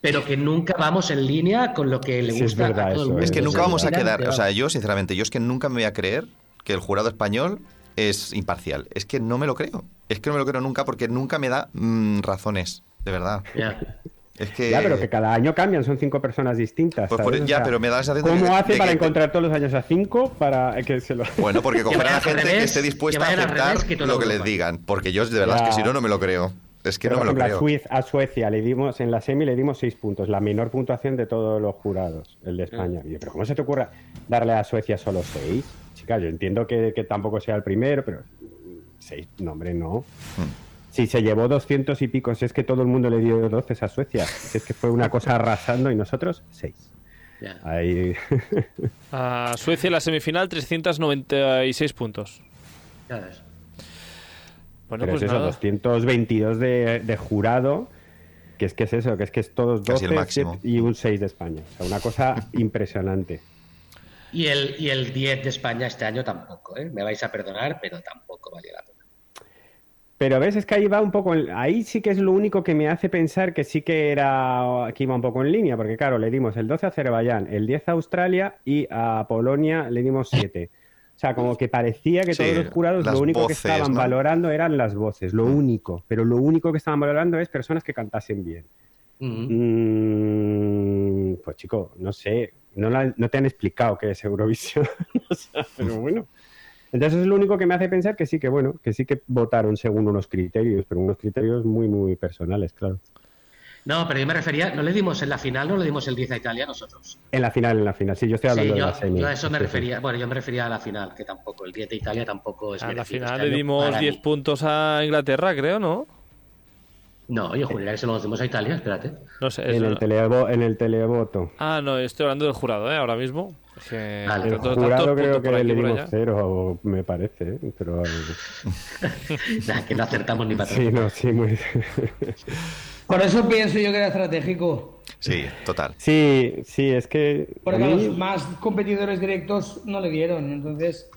pero que nunca vamos en línea con lo que le
Sí, es
gusta
verdad
a todo el mundo.
Es que nunca vamos a quedar, o sea, yo sinceramente, yo es que nunca me voy a creer que el jurado español es imparcial. Es que no me lo creo. Es que no me lo creo nunca porque nunca me da mm, razones, de verdad.
Ya.
Es que...
Ya, pero que cada año cambian, son cinco personas distintas.
Pues por- ya,
sea,
pero me da la de
¿Cómo
que-
hace
de
para
que-
encontrar todos los años a cinco para que se lo...
Bueno, porque cogerán a
al
gente que esté dispuesta
que
a aceptar
revés que
lo que les digan. Porque yo, de verdad, es que si no, no me lo creo. Es que
Pero,
no me lo
ejemplo,
creo.
a, Suiz- a Suecia le dimos, en la semi le dimos seis puntos, la menor puntuación de todos los jurados, el de España. Y yo, pero ¿cómo se te ocurre darle a Suecia solo seis? Chica, yo entiendo que, que tampoco sea el primero, pero seis, no, hombre, no.
Hmm.
Si se llevó 200 y pico, si es que todo el mundo le dio 12 a Suecia. Si es que fue una cosa arrasando y nosotros seis. Ahí...
A Suecia en la semifinal 396 puntos.
Ya ves.
Bueno,
pero
pues
es eso,
nada.
222 de, de jurado, que es que es eso, que es que es todos
Casi el
12
máximo.
siete- y un 6 de España. O sea, una cosa impresionante.
Y el, y el 10 de España este año tampoco, ¿eh? Me vais a perdonar, pero tampoco valió la pena.
Pero ves, es que ahí va un poco, en- ahí sí que es lo único que me hace pensar que sí que era, que iba un poco en línea, porque claro, le dimos el 12 a Azerbaiyán, el 10 a Australia y a Polonia le dimos 7. O sea, como que parecía que
Sí,
todos los jurados lo único
voces,
que estaban
¿no?
valorando eran las voces, lo único, pero lo único que estaban valorando es personas que cantasen bien.
Ujú.
Mm, pues chico, no sé, no, la- no te han explicado qué es Eurovisión, o sea, pero bueno. Entonces es lo único que me hace pensar que sí que bueno, que sí que votaron según unos criterios, pero unos criterios muy muy personales, claro.
No, pero yo me refería, no le dimos en la final, no le dimos el 10 a Italia nosotros.
En la final, en la final, sí, yo estoy hablando
Sí,
de la semi.
yo a eso me
Sí, sí.
refería. Bueno, yo me refería a la final, que tampoco, el 10 de Italia tampoco es
A la final
este
le dimos
para
10
mí.
puntos a Inglaterra, creo, ¿no?
No, yo juraría que se lo dimos a Italia, espérate.
No sé.
En
eso-
el, televo- en el televoto.
Ah, no, estoy hablando del jurado, ¿eh? Ahora mismo. Que
Vale.
El jurado creo que
aquí,
le dimos cero, me parece, ¿eh? pero
Nada, que no acertamos ni para atrás.
sí, no, sí, muy...
Por eso pienso yo que era estratégico.
Sí, total.
sí, sí, es que
Porque a
mí-
los más competidores directos no le dieron. Entonces,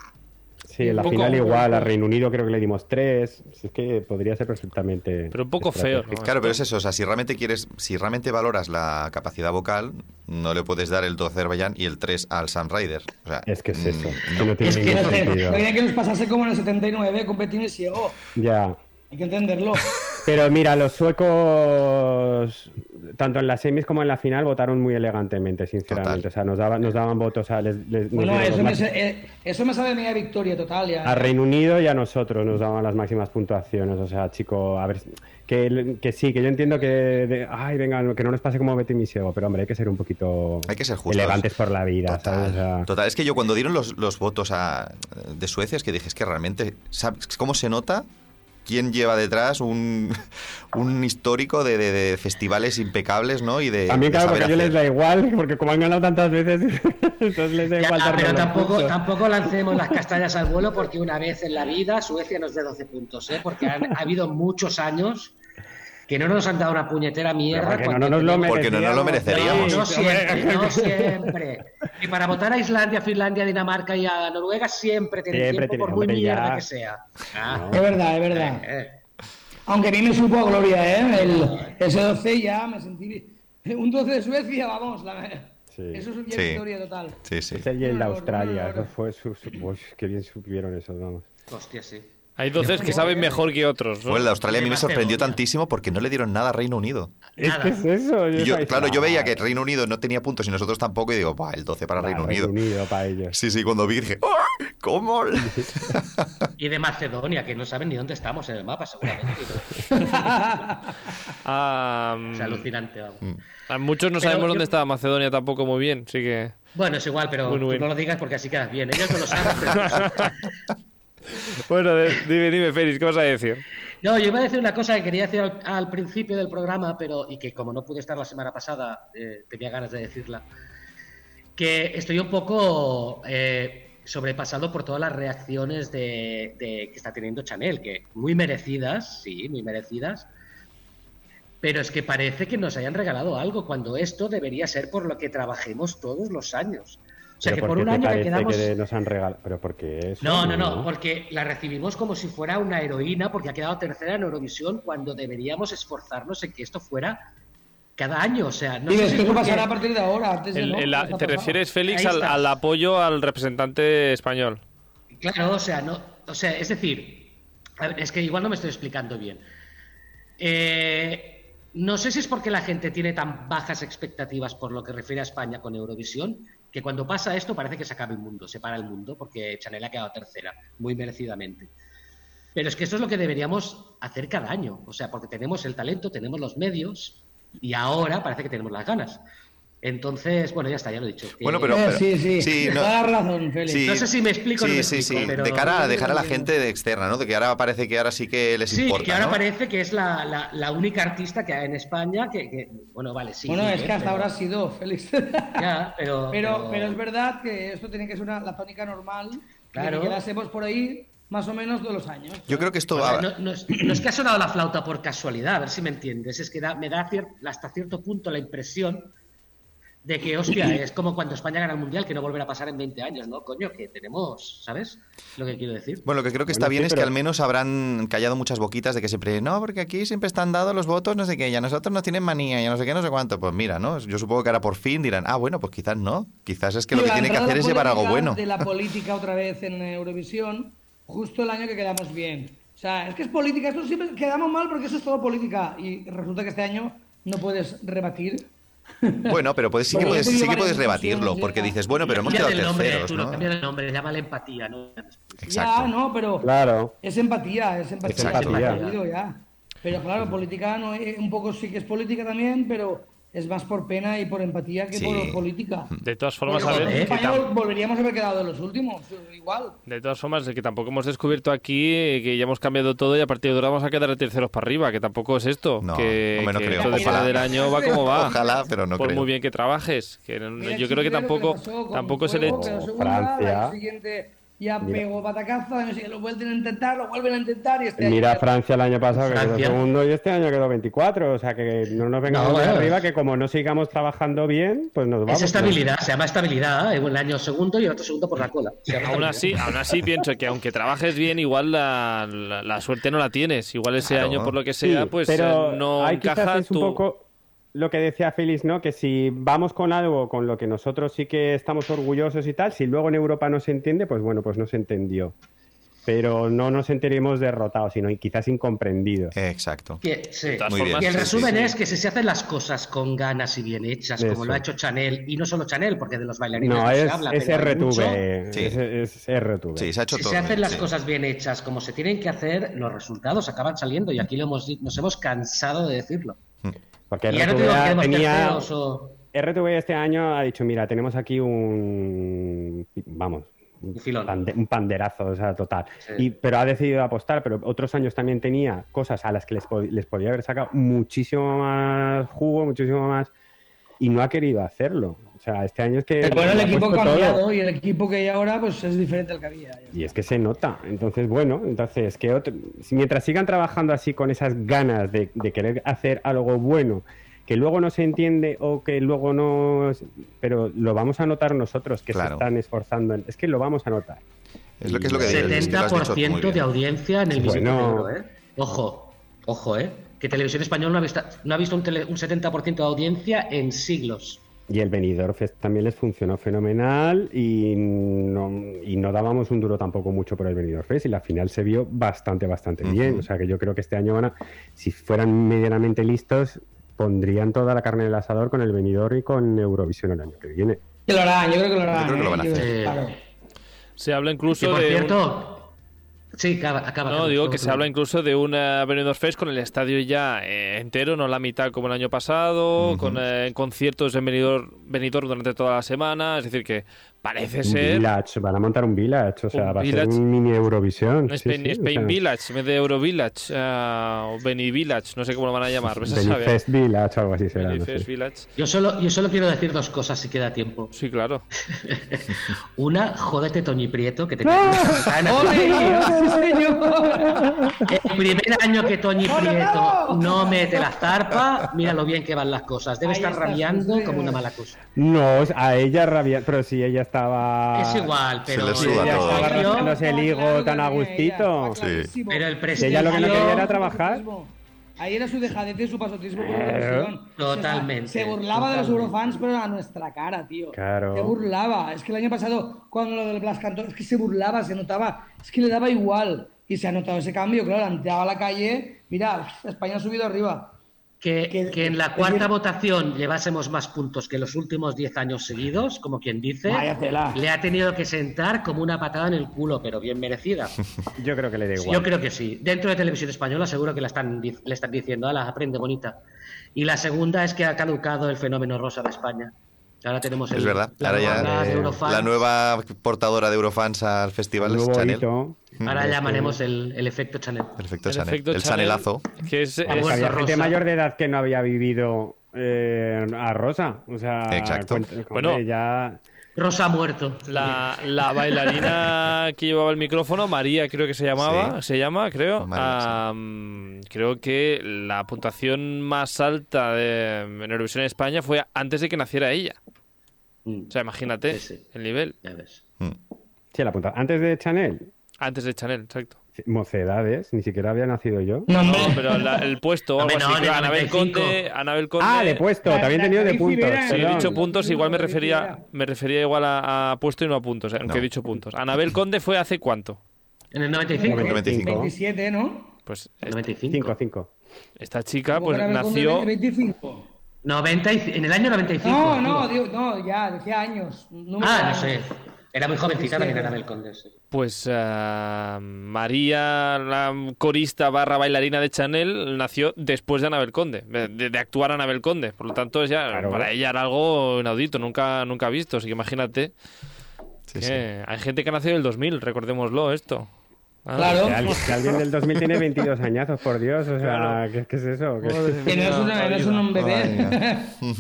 Sí, en la final igual, a Reino Unido creo que le dimos tres. Si es que podría ser perfectamente.
Pero un poco feo,
estratégico.
¿no?
Claro, pero es eso, o sea, si realmente quieres, si realmente valoras la capacidad vocal, no le puedes dar el 12 a Azerbaiyán y el 3 al Sun Rider. O sea,
Es que es eso.
mm,
que
no.
no tiene
Es que no
no que nos pasase como en el 79 con Betín y Ciego.
Ya.
Hay que entenderlo.
Pero mira, los suecos, tanto en las semis como en la final, votaron muy elegantemente, sinceramente.
Total.
O sea, nos daban, nos daban votos a, les-
Bueno, eso me, eh, eso sabe a mí a victoria total. Ya.
a Reino Unido y a nosotros nos daban las máximas puntuaciones. O sea, chico, a ver, que, que sí, que yo entiendo que, de- ay, venga, que no nos pase como Betty Miseo, pero hombre, hay que ser un poquito
Hay que ser justos.
elegantes por la vida, ¿sabes? O sea,
Total, total. Es que yo cuando dieron los, los votos a, de Suecia, es que dije, es que realmente, ¿sabes cómo se nota? ¿Quién lleva detrás un, un histórico de, de- de festivales impecables, ¿no? Y de,
También, claro, porque a ellos les da igual, porque como han ganado tantas veces, entonces les da
Ya,
igual darle
pero tampoco, tampoco lancemos las castañas al vuelo porque una vez en la vida Suecia nos dé 12 puntos, ¿eh? porque han, ha habido muchos años que no nos han dado una puñetera mierda.
Porque no, nos lo
Porque no nos lo mereceríamos.
No, no
Sí,
siempre, no siempre. Y para votar a Islandia, Finlandia, Dinamarca y a Noruega siempre
Siempre
tiempo, por muy mierda
ya.
que sea. Ah,
Es verdad, es verdad.
eh,
Aunque a mí me supo a gloria, ¿eh? El, ese 12 ya me sentí. Un 12 de Suecia, vamos. la-
Sí.
Eso es
Sí.
victoria total.
Sí, sí.
Ese y el de
No, no,
Australia,
no, no.
eso fue su, su- uy, qué bien supieron eso, vamos.
hostia, sí.
Hay doces que saben mejor que otros, ¿no?
Bueno, el de Australia a mí me sorprendió tantísimo porque no le dieron nada a Reino Unido.
Es que es eso.
Y yo, claro, yo veía
"Ah,
que Reino Unido no tenía puntos y nosotros tampoco, y digo, "Buah, el 12 para
va,
Reino Unido.
para ellos.
Sí, sí, cuando vi dije, "¡Ah! ¿cómo?
Y de Macedonia, que no saben ni dónde estamos en el mapa, seguramente.
Ah,
Es alucinante, vamos.
a muchos no
Pero
sabemos
yo-
dónde estaba Macedonia tampoco muy bien, así que...
Bueno, es igual, pero tú no lo digas porque así quedas bien. Ellos no lo saben, pero
Bueno, dime, dime, Félix, ¿qué vas a decir?
No, yo iba a decir una cosa que quería decir al, principio del programa, pero y que como no pude estar la semana pasada, eh, tenía ganas de decirla. Que estoy un poco eh, sobrepasado por todas las reacciones de- que está teniendo Chanel, que muy merecidas, sí, muy merecidas. Pero es que parece que nos hayan regalado algo cuando esto debería ser por lo que trabajemos todos los años. O sea,
Pero
que
¿por
un año que
parece
quedamos.
que nos han regalado? Pero porque eso.
No, no, no, porque la recibimos como si fuera una heroína, porque ha quedado tercera en Eurovisión, cuando deberíamos esforzarnos en que esto fuera cada año. O sea, no sé
esto
si
que
porque-
pasará a partir de ahora. Antes de
El-
no,
el-
¿qué está
¿Te refieres, Félix, al, apoyo al representante español?
Claro, o sea, no, o sea, es decir, a ver, es que igual no me estoy explicando bien. Eh, no sé si es porque la gente tiene tan bajas expectativas por lo que refiere a España con Eurovisión, que cuando pasa esto parece que se acaba el mundo, se para el mundo, porque Chanel ha quedado tercera, muy merecidamente. Pero es que eso es lo que deberíamos hacer cada año, o sea, porque tenemos el talento, tenemos los medios y ahora parece que tenemos las ganas. Entonces, bueno, ya está, ya lo he dicho. que-
Bueno, pero-
Eh, sí, sí,
sí, no-
toda la razón, Félix.
Sí,
No sé si me explico o no
sí,
me
sí,
explico,
sí.
pero-
De cara a dejar a la gente de externa, ¿no? De que ahora parece que ahora sí que les
Sí,
importa.
que ahora
¿no?
parece que es la, la- la única artista que hay en España que, que- bueno, vale, sí.
bueno, es
¿eh?
que hasta
pero-
ahora ha sido, Félix.
Ya, pero,
Pero, pero es verdad que esto tiene que ser una, la tónica normal.
Claro.
Que quedásemos por ahí más o menos de los años.
Yo creo que esto va...
no es, no es que ha sonado la flauta por casualidad, a ver si me entiendes. Es que da- me da cier- hasta cierto punto la impresión de que, hostia, es como cuando España gana el Mundial, que no volverá a pasar en 20 años, ¿no? Coño, que tenemos, ¿sabes? Lo que quiero decir.
Bueno, lo que creo que está
Bueno,
bien
sí,
es que al menos habrán callado muchas boquitas de que siempre, no, porque aquí siempre están dados los votos, no sé qué, y a nosotros nos tienen manía, y a no sé qué, no sé cuánto. Pues mira, ¿no? Yo supongo que ahora por fin dirán, ah, bueno, pues quizás no. Quizás es que lo que tiene que hacer es llevar algo bueno.
De la política otra vez en Eurovisión, justo el año que quedamos bien. O sea, es que es política, esto siempre quedamos mal porque eso es todo política. Y resulta que este año no puedes rebatir.
Bueno, pero puedes, sí, que puedes, sí que puedes rebatirlo,
ya.
porque dices, bueno, pero hemos quedado
el nombre,
terceros, ¿no?
cambia el nombre, llámale empatía, ¿no?
Ya,
Exacto.
no, pero
Claro.
es empatía, es empatía.
Exacto.
es
Empatía.
entendido ya. Pero claro, política no es- un poco sí que es política también, pero es más por pena y por empatía que
Sí.
por política.
De todas formas,
Porque
a ver,
en
que
español volveríamos a haber quedado de los últimos, igual.
de todas formas, de que tampoco hemos descubierto aquí eh, que ya hemos cambiado todo y a partir de ahora vamos a quedar de terceros para arriba, que tampoco es esto.
No,
que
hombre, no
que
creo.
esto depende
Ojalá.
del año va como va.
Ojalá, pero no
Por
creo.
muy bien que trabajes. Que no-
Mira
yo creo que tampoco,
con
tampoco se le...
Fuego, quedó segunda,
Francia.
siguiente ya
Mira.
pegó batacazo, al siguiente lo vuelven a intentar, lo vuelven a intentar y este
Mira
año-
Francia el año pasado que
Francia.
quedó segundo y este año quedó 24. O sea que no nos vengamos
No,
de
bueno.
arriba que como no sigamos trabajando bien, pues nos vamos.
Es estabilidad, se llama estabilidad, ¿eh? un año segundo y otro segundo por la cola.
Aún así, aún así pienso que aunque trabajes bien, igual la, la- la suerte no la tienes. Igual ese
Claro.
año, por lo que
Sí,
sea, pues
pero
eh, no
quizás
encaja
un poco lo que decía Félix, ¿no? Que si vamos con algo con lo que nosotros sí que estamos orgullosos y tal, si luego en Europa no se entiende, pues bueno, pues no se entendió. Pero no nos sentiremos derrotados, sino quizás incomprendidos.
Exacto.
Que- sí.
Muy bien.
Y el
sí,
resumen
sí.
es que si se hacen las cosas con ganas y bien hechas, como lo ha hecho Chanel, y no solo Chanel, porque de los bailarines
No,
no, se
es,
habla,
es
pero mucho.
RTV.
Sí.
Es, es RTV.
Sí, se ha hecho
Si
todo.
se hacen
bien,
las
sí.
cosas bien hechas como se tienen que hacer, los resultados acaban saliendo y aquí lo hemos, nos hemos cansado de decirlo.
Porque
quedemos
tenía,
terceros o...
RTV este año ha dicho, mira, tenemos aquí un, vamos, un, pande- un panderazo, o sea, total.
Sí.
Y, pero ha decidido apostar, pero otros años también tenía cosas a las que les, po- les podía haber sacado muchísimo más jugo, muchísimo más, y no ha querido hacerlo. O sea, este año es que...
Pero bueno, el equipo ha
puesto todo.
cambiado y el equipo que hay ahora pues es diferente al que había.
Y es que se nota. Entonces, bueno, entonces, que otro- mientras sigan trabajando así con esas ganas de, de querer hacer algo bueno, que luego no se entiende o que luego no... Pero lo vamos a notar nosotros que
Claro.
se están esforzando. en- Es que lo vamos a notar.
Es lo que es lo que digo, es que lo has dicho muy
70%
bien.
de audiencia en el
Bueno.
¿eh? Ojo, ojo, ¿eh? Que Televisión Española no ha visto, no ha visto un, tele- un 70% de audiencia en siglos.
Y el Benidorm Fest también les funcionó fenomenal y no, y no dábamos un duro tampoco mucho por el Benidorm Fest y la final se vio bastante, bastante bien. O sea que yo creo que este año van a, si fueran medianamente listos, pondrían toda la carne del asador con el Benidorm y con Eurovisión el año que viene.
Que lo harán, yo creo que lo harán.
Yo creo que lo van a
¿eh?
hacer.
Claro.
Se habla incluso
por
de... un-
cierto. Sí, acaba. acaba
No,
acaba,
digo
acaba,
que se habla incluso de una Benidorm Fest con el estadio ya eh, entero, no la mitad como el año pasado, con eh, conciertos en Benidorm, Benidorm durante toda la semana, es decir que parece
Un
ser
village, van a montar un village, o sea,
Un
va a
village.
ser un mini Eurovisión. sí,
Spain,
sí, o
Spain
sea,
Village en vez de Euro Village ah, o Beni Village, no sé cómo lo van a llamar, ves a saber.
Benifest Village o algo así será. no sé.
Village.
Yo solo, yo solo quiero decir dos cosas si queda tiempo.
Sí, claro.
Una, jódete Toñi Prieto, que te.
¡Sí, señor!
El primer año que Toñi
¡Ole,
Prieto no mete la zarpa, mira lo bien que van las cosas. Debe
Ahí
estar
está,
rabiando
sí.
como una mala cosa.
No, a ella rabia, pero si ella estaba.
Es igual,
Se
pero
le
Ella
todo.
estaba
prestigio-
rascándose el higo tan a gustito.
Pero el
Si ella lo que no
prestigio-
quería era trabajar.
Ahí era su dejadez y su pasotismo por
Claro.
televisión.
Totalmente,
Se, se burlaba de los eurofans, pero a nuestra cara, tío.
Claro.
Se burlaba. Es que el año pasado, cuando lo del Blas Cantó, es que se burlaba, se notaba. Es que le daba igual. Y se ha notado ese cambio, claro, la entraba a la calle. Mira, España ha subido arriba.
Que,
Que-
que en la cuarta
decir-
votación llevásemos más puntos que los últimos 10 años seguidos, como quien dice, le ha tenido que sentar como una patada en el culo, pero bien merecida.
Yo creo que le da igual.
Yo creo que sí. Dentro de televisión española seguro que la están, le están diciendo, la aprende bonita. Y la segunda es que ha caducado el fenómeno rosa de España. Ahora tenemos el,
Es verdad.
la
Ahora
nueva
ya
ola de
eh,
Eurofans.
la nueva portadora de Eurofans al festival
El
es Chanel.
hito.
Ahora llamaremos el, el efecto Chanel.
El efecto
El
Chanel.
efecto
el
Chanel,
Chanelazo.
Que es, es-
Había gente mayor de edad que no había vivido eh, a Rosa. O sea,
Exacto.
cuenta-
Bueno.
ya.
Rosa ha muerto.
la, la bailarina que llevaba el micrófono, María creo que se llamaba, se llama, creo.
María, sí.
Am, creo que la puntuación más alta de en Eurovisión en España fue antes de que naciera ella.
Mm,
O sea, imagínate
Sí, sí.
el nivel.
ya ves.
Mm.
Sí, la punta. Antes de Chanel,
Antes de Chanel, exacto.
Mocedades, ni siquiera había nacido yo.
No,
No, pero la- el puesto algo
Hombre,
así.
no, en
Anabel
95.
Conde, Anabel Conde.
Ah, de puesto,
La-
te había
la-
entendido de puntos.
Si he dicho
no,
puntos,
no,
igual me
no,
refería, me refería igual a, a puesto y no a puntos, eh, aunque
No.
he dicho puntos. Anabel Conde fue hace cuánto?
En el 95.
95.
27, ¿no?
Pues
El
esta,
95.
5, 5.
esta chica
¿Cómo
pues nació...
Conde? 25.
90 y- en el año 95.
No, no, digo, no, ya, decía años.
Ah, no
años.
sé. Era muy jovencita también
27.
Anabel Conde. sí.
Pues eh, María, la corista barra bailarina de Chanel, nació después de Anabel Conde, de, de actuar a Anabel Conde. Por lo tanto, es ya,
Claro.
para ella era algo inaudito, nunca, nunca visto. Así que imagínate
Sí,
que
sí.
hay gente que nació en el 2000, recordémoslo esto. Ah,
Claro.
Que alguien, que alguien del 2000 tiene 22 añazos, por Dios. O sea, ¿qué, qué es eso? ¿Qué-
Que no es, una- no es
Oliva.
un bebé.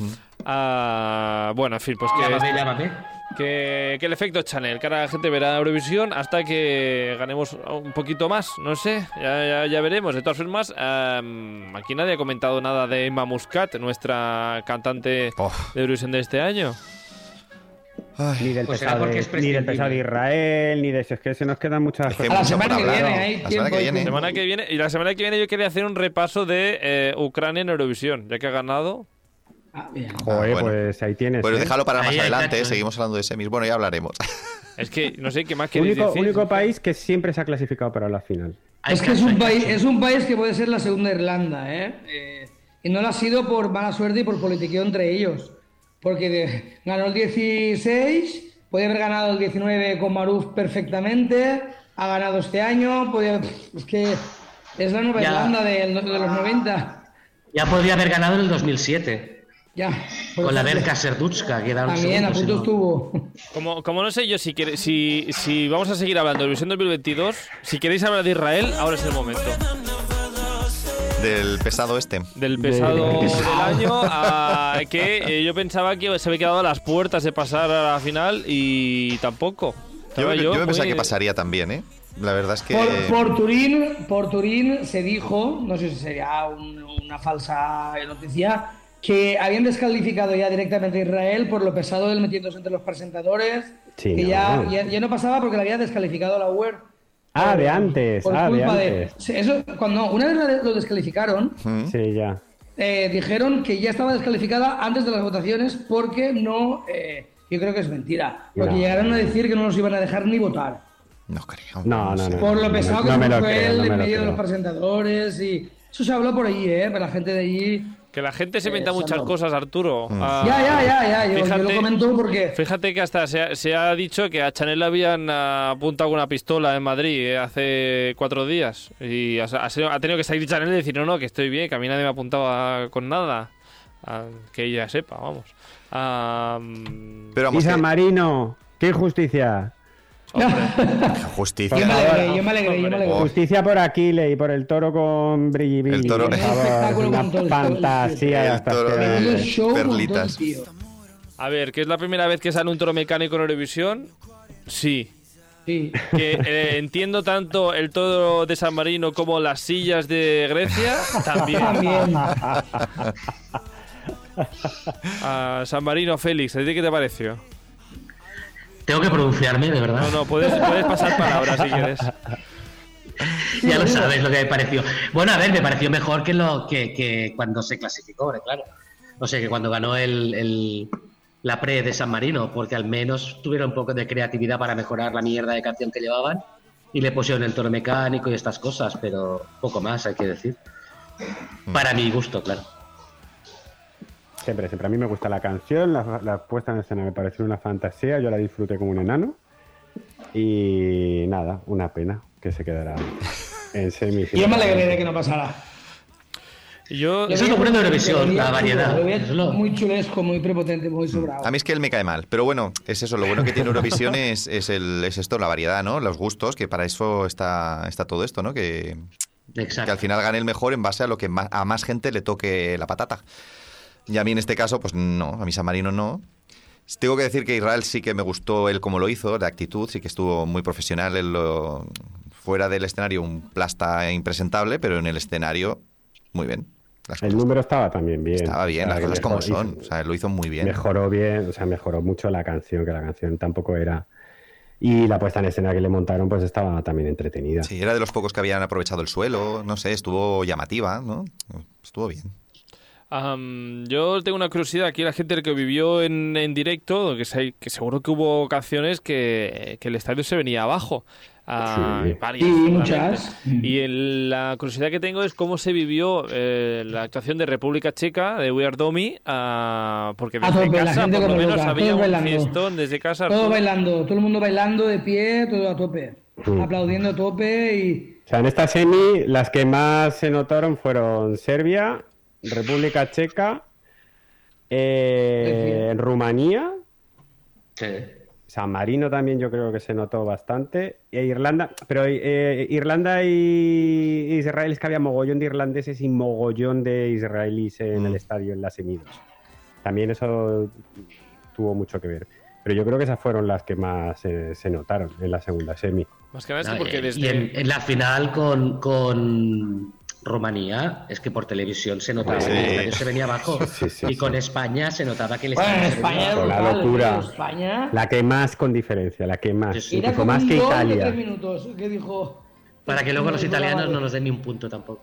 Ah, bueno, en fin, pues que,
Llámame, llámame.
Que, que el efecto Chanel, que ahora la gente verá Eurovisión hasta que ganemos un poquito más, no sé, ya, ya, ya veremos. De todas formas, am, aquí nadie ha comentado nada de Emma Muscat, nuestra cantante
Oh.
de Eurovisión de este año.
Ay,
Ni del,
Pues
pesado de,
es
ni del pesado de Israel, ni de eso. Es que se nos quedan muchas
Es que
cosas.
La semana que
hablar.
viene,
La que viene.
Semana que viene, y la semana que viene yo quería hacer un repaso de eh, Ucrania en Eurovisión, ya que ha ganado.
Ah, bien.
Joder,
Ah, bueno.
pues ahí tienes.
Pues
¿eh?
déjalo para
Ahí
más adelante,
¿eh?
seguimos hablando de semis. Bueno, ya hablaremos.
Es que no sé qué más queréis
Único,
decir.
único país que siempre se ha clasificado para la final.
Es que es un, país, es un país que puede ser la segunda Irlanda, ¿eh? Eh, y no lo ha sido por mala suerte y por politiqueo entre ellos. Porque de- ganó el 16, podía haber ganado el 19 con Maruf perfectamente, ha ganado este año, podía- es que es la nueva
Ya.
Irlanda de, de los 90.
Ya podría haber ganado en el 2007.
Ya.
Con la
ejemplo.
Berka Serdutska, que da un
También, a punto estuvo.
Como, como no sé yo si, quiere- si, si vamos a seguir hablando de Eurovisión 2022, si queréis hablar de Israel, ahora es el momento.
Del pesado este.
Del pesado del año a que eh, yo pensaba que se había quedado a las puertas de pasar a la final y tampoco.
Yo, yo me pensaba que pasaría también, ¿eh? La verdad es que.
Por, por Turín, por Turín se dijo, no sé si sería un- una falsa noticia, que habían descalificado ya directamente a Israel por lo pesado del metiéndose entre los presentadores,
Sí,
que
no.
ya, ya, ya no pasaba porque le había descalificado la web.
Ah, de antes.
Por
Ah, de
culpa de,
antes.
Sí, eso, cuando una vez lo descalificaron.
Sí, ya.
eh, dijeron que ya estaba descalificada antes de las votaciones porque no. eh, yo creo que es mentira. Porque
No.
llegaron a decir que no los iban a dejar ni votar.
No creo.
No, no, no.
Por lo pesado que
no
fue él
no me
en medio de los presentadores y. Eso se habló por allí, ¿eh? Para la gente de allí.
Que la gente se
Eh,
inventa
eso
muchas cosas, Arturo. Ah,
Ya, ya, ya, ya. Yo, yo
fíjate-
lo comento porque.
Fíjate que hasta se ha, se ha dicho que a Chanel le habían apuntado con una pistola en Madrid eh, hace cuatro días. Y ha, tenido que salir Chanel y decir, no, no, que estoy bien, que a mí nadie me ha apuntado a- con nada. Ah, que ella sepa, vamos. Ah, mm,
Pero
Y
vamos,
San
que-
Marino, qué injusticia.
justicia.
Yo me alegré, yo me alegré, yo me alegré.
Justicia por Aquile y por el toro con Brillibilli.
El toro-
por favor, una fantasía de
El
estas
toro de- perlitas.
a ver, ¿que es la primera vez que sale un toro mecánico en Eurovisión? Sí.
Sí.
Que eh, entiendo tanto el toro de San Marino como las sillas de Grecia, también.
También.
A San Marino, Félix, ¿a ti qué te pareció?
Tengo que pronunciarme, de verdad.
No, no, puedes, puedes pasar palabras si quieres.
ya lo sabes lo que me pareció. Bueno, a ver, me pareció mejor que lo que, que cuando se clasificó, claro. O sea, que cuando ganó el, el- la pre de San Marino, porque al menos tuvieron un poco de creatividad para mejorar la mierda de canción que llevaban y le pusieron el toro mecánico y estas cosas, pero poco más hay que decir. Para mi gusto, claro.
Siempre, siempre. A mí me gusta la canción, la, la puesta en escena me pareció una fantasía, yo la disfruté como un enano. Y nada, una pena que se quedara en semifinal.
Yo me alegré de que no pasara.
Yo,
Eso es lo bueno de Eurovisión, la variedad.
chulo, Muy chulesco, muy prepotente, muy sobrado.
A mí es que él me cae mal, pero bueno, es eso, lo bueno que tiene Eurovisión es, es, el, es esto, la variedad, ¿no? Los gustos, que para eso está, está todo esto, ¿no? Que, que al final gane el mejor en base a lo que ma- a más gente le toque la patata. Y a mí en este caso, pues no, a mi San Marino no. Tengo que decir que Israel sí que me gustó él como lo hizo, de actitud, sí que estuvo muy profesional. él lo- fuera del escenario un plasta impresentable, pero en el escenario muy bien. Las
El número estaba también bien.
estaba bien, las cosas como son. O sea, lo hizo muy bien.
Mejoró bien, o sea, mejoró mucho la canción, que la canción tampoco era. Y la puesta en escena que le montaron, pues estaba también entretenida.
Sí, era de los pocos que habían aprovechado el suelo, no sé, estuvo llamativa, ¿no? Estuvo bien.
Am, yo tengo una curiosidad aquí, la gente que vivió en, en directo, que, se- que seguro que hubo canciones que, que el estadio se venía abajo. Ah,
Sí.
varias,
Sí,
seguramente.
muchas.
Y el- la curiosidad que tengo es cómo se vivió eh, la actuación de República Checa, de We Are Domi, ah, porque
A
desde
tope, la
casa
gente
por lo menos
loca,
había un
bailando.
fiestón desde casa.
Todo bailando, todo el mundo bailando de pie, todo a tope.
Mm.
Aplaudiendo a tope y.
O sea, en esta semi, las que más se notaron fueron Serbia, República Checa, eh. Rumanía,
Sí.
San Marino también yo creo que se notó bastante, e Irlanda, pero eh, Irlanda y Israel es que había mogollón de irlandeses y mogollón de israelíes en
Mm.
el estadio en las semidos. También eso tuvo mucho que ver. Pero yo creo que esas fueron las que más eh, se notaron en la segunda semi.
Más que nada porque
eh,
desde...
Y en, en la final con, con Rumanía, es que por televisión se notaba
Sí.
que el estadio se venía abajo.
Sí, sí,
y
sí.
con España se notaba que el
Bueno,
estadio se venía
España
abajo.
La locura.
tío, España.
La que más con diferencia, la que más.
Como
más
un
que Italia.
tres minutos que dijo.
Para que luego los
No, no,
italianos
no,
no nos den ni un punto tampoco.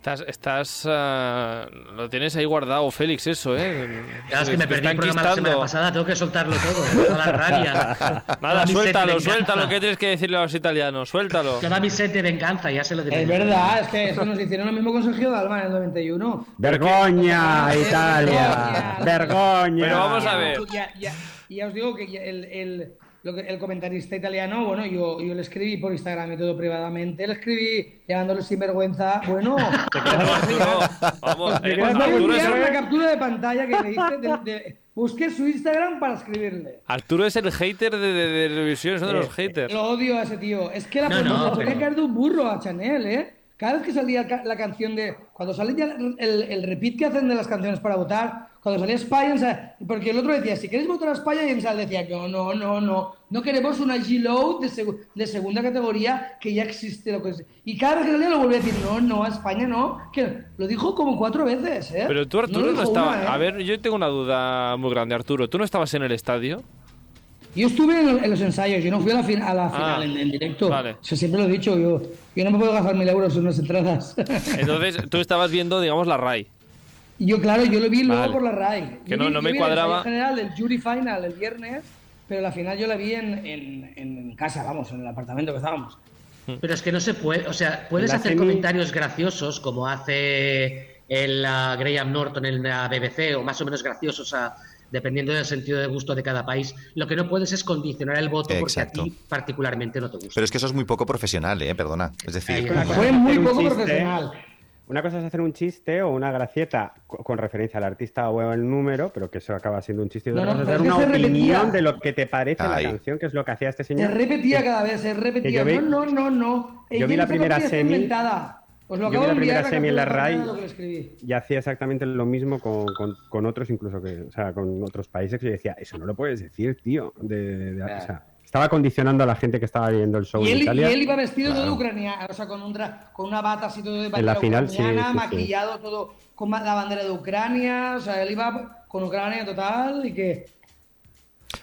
Estás, estás, ah, lo tienes ahí guardado, Félix, eso, ¿eh?
Claro, es que me
Te
perdí el programa la semana pasada, tengo que soltarlo todo, toda la rabia.
Nada, suéltalo, suéltalo. ¿Qué tienes que decirle a los italianos? Suéltalo.
Toda mi sed de venganza, ya se lo diré.
Es verdad, es que eso nos hicieron lo mismo con Sergio Dalma en el 91.
¡Vergoña, Italia!
Vergoña.
Pero vamos a ver.
Ya, ya, ya os digo que el, el comentarista italiano, bueno, yo, yo le escribí por Instagram y todo privadamente, le escribí llamándole sinvergüenza. Bueno,
vamos, eh,
os voy a
Arturo, es,
enviar una captura de pantalla que le hice. de- de- busqué su Instagram para escribirle.
Arturo es el hater de, de, de Eurovisión, es uno de
Eh,
los haters.
Lo odio a ese tío. Es que la
No, no, pero-
caer de un burro a Chanel, ¿eh? Cada vez que salía la canción de. Cuando sale ya el, el repeat que hacen de las canciones para votar, cuando salía España, o sea, porque el otro decía, si queréis votar a España, y Ensal decía no, no, no, no, no queremos una G-Load de, de segunda categoría que ya existe. Lo que es. Y cada vez que salía lo volvía a decir, no, no, a España no. Que lo dijo como cuatro veces, ¿eh?
Pero tú, Arturo, no,
dijo
estabas.
¿eh?
A ver, yo tengo una duda muy grande, Arturo. ¿Tú no estabas en el estadio?
Yo estuve en, en los ensayos, yo no fui a la, fin- a la
Ah,
final en, en directo.
vale.
Siempre lo he dicho, yo, yo no me puedo gastar mil euros en unas entradas.
Entonces, tú estabas viendo, digamos, la RAI.
Y yo, claro, yo lo vi luego por la RAI.
Que
Yo
no-
vi-
no me cuadraba.
El ensayo general del Jury Final el viernes, pero la final yo la vi en, en, en casa, vamos, en el apartamento que estábamos.
Pero es que no se puede, o sea, puedes
La
hacer
semi-
comentarios graciosos como hace el ah, Graham Norton en la BBC o más o menos graciosos a- dependiendo del sentido de gusto de cada país. Lo que no puedes es condicionar el voto porque a ti particularmente no te gusta.
Pero es que eso es muy poco profesional, ¿eh? Perdona. Es decir.
Fue muy poco profesional.
Una cosa es hacer un chiste o una gracieta co- con referencia al artista o el número, pero que eso acaba siendo un chiste. Y otra
No, no,
cosa es dar una
se
opinión
repetía.
de lo que te parece
Ay.
la canción, que es lo que hacía este
Se
señor.
repetía cada vez, se repetía.
yo vi-
no, no, no, no.
yo vi la primera semi-
inventada. Os lo
yo vi la
de
primera semi en la
de
RAI.
de.
Y hacía exactamente lo mismo con, con- con otros, incluso que, o sea, con otros países que yo decía, eso no lo puedes decir, tío. De, de- o sea, estaba condicionando a la gente que estaba viendo el show
Y
en
él, y
Italia.
él iba vestido todo
Claro.
ucraniano, o sea, con, un con una bata así todo de
En la final, sí,
ucraniana,
sí, sí.
maquillado todo con la bandera de Ucrania, o sea, él iba con Ucrania total y que...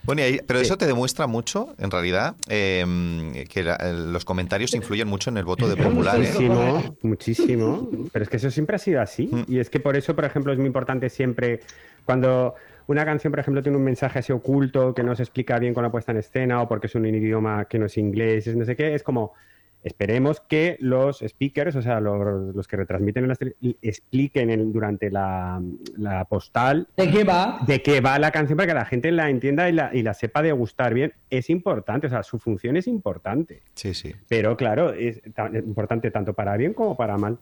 Bueno, y ahí- pero eso te demuestra mucho, en realidad, eh, que la- los comentarios influyen mucho en el voto de popular. ¿eh?
Muchísimo, muchísimo. Pero es que eso siempre ha sido así.
Mm.
Y es que por eso, por ejemplo, es muy importante siempre cuando una canción, por ejemplo, tiene un mensaje así oculto que no se explica bien con la puesta en escena o porque es un idioma que no es inglés, es no sé qué, es como esperemos que los speakers, o sea, los, los que retransmiten en las tele- expliquen en- durante la, la postal
¿De qué va?
de qué va la canción para que la gente la entienda y la, y la sepa degustar bien. Es importante, o sea, su función es importante.
Sí, sí.
Pero claro, es ta- importante tanto para bien como para mal.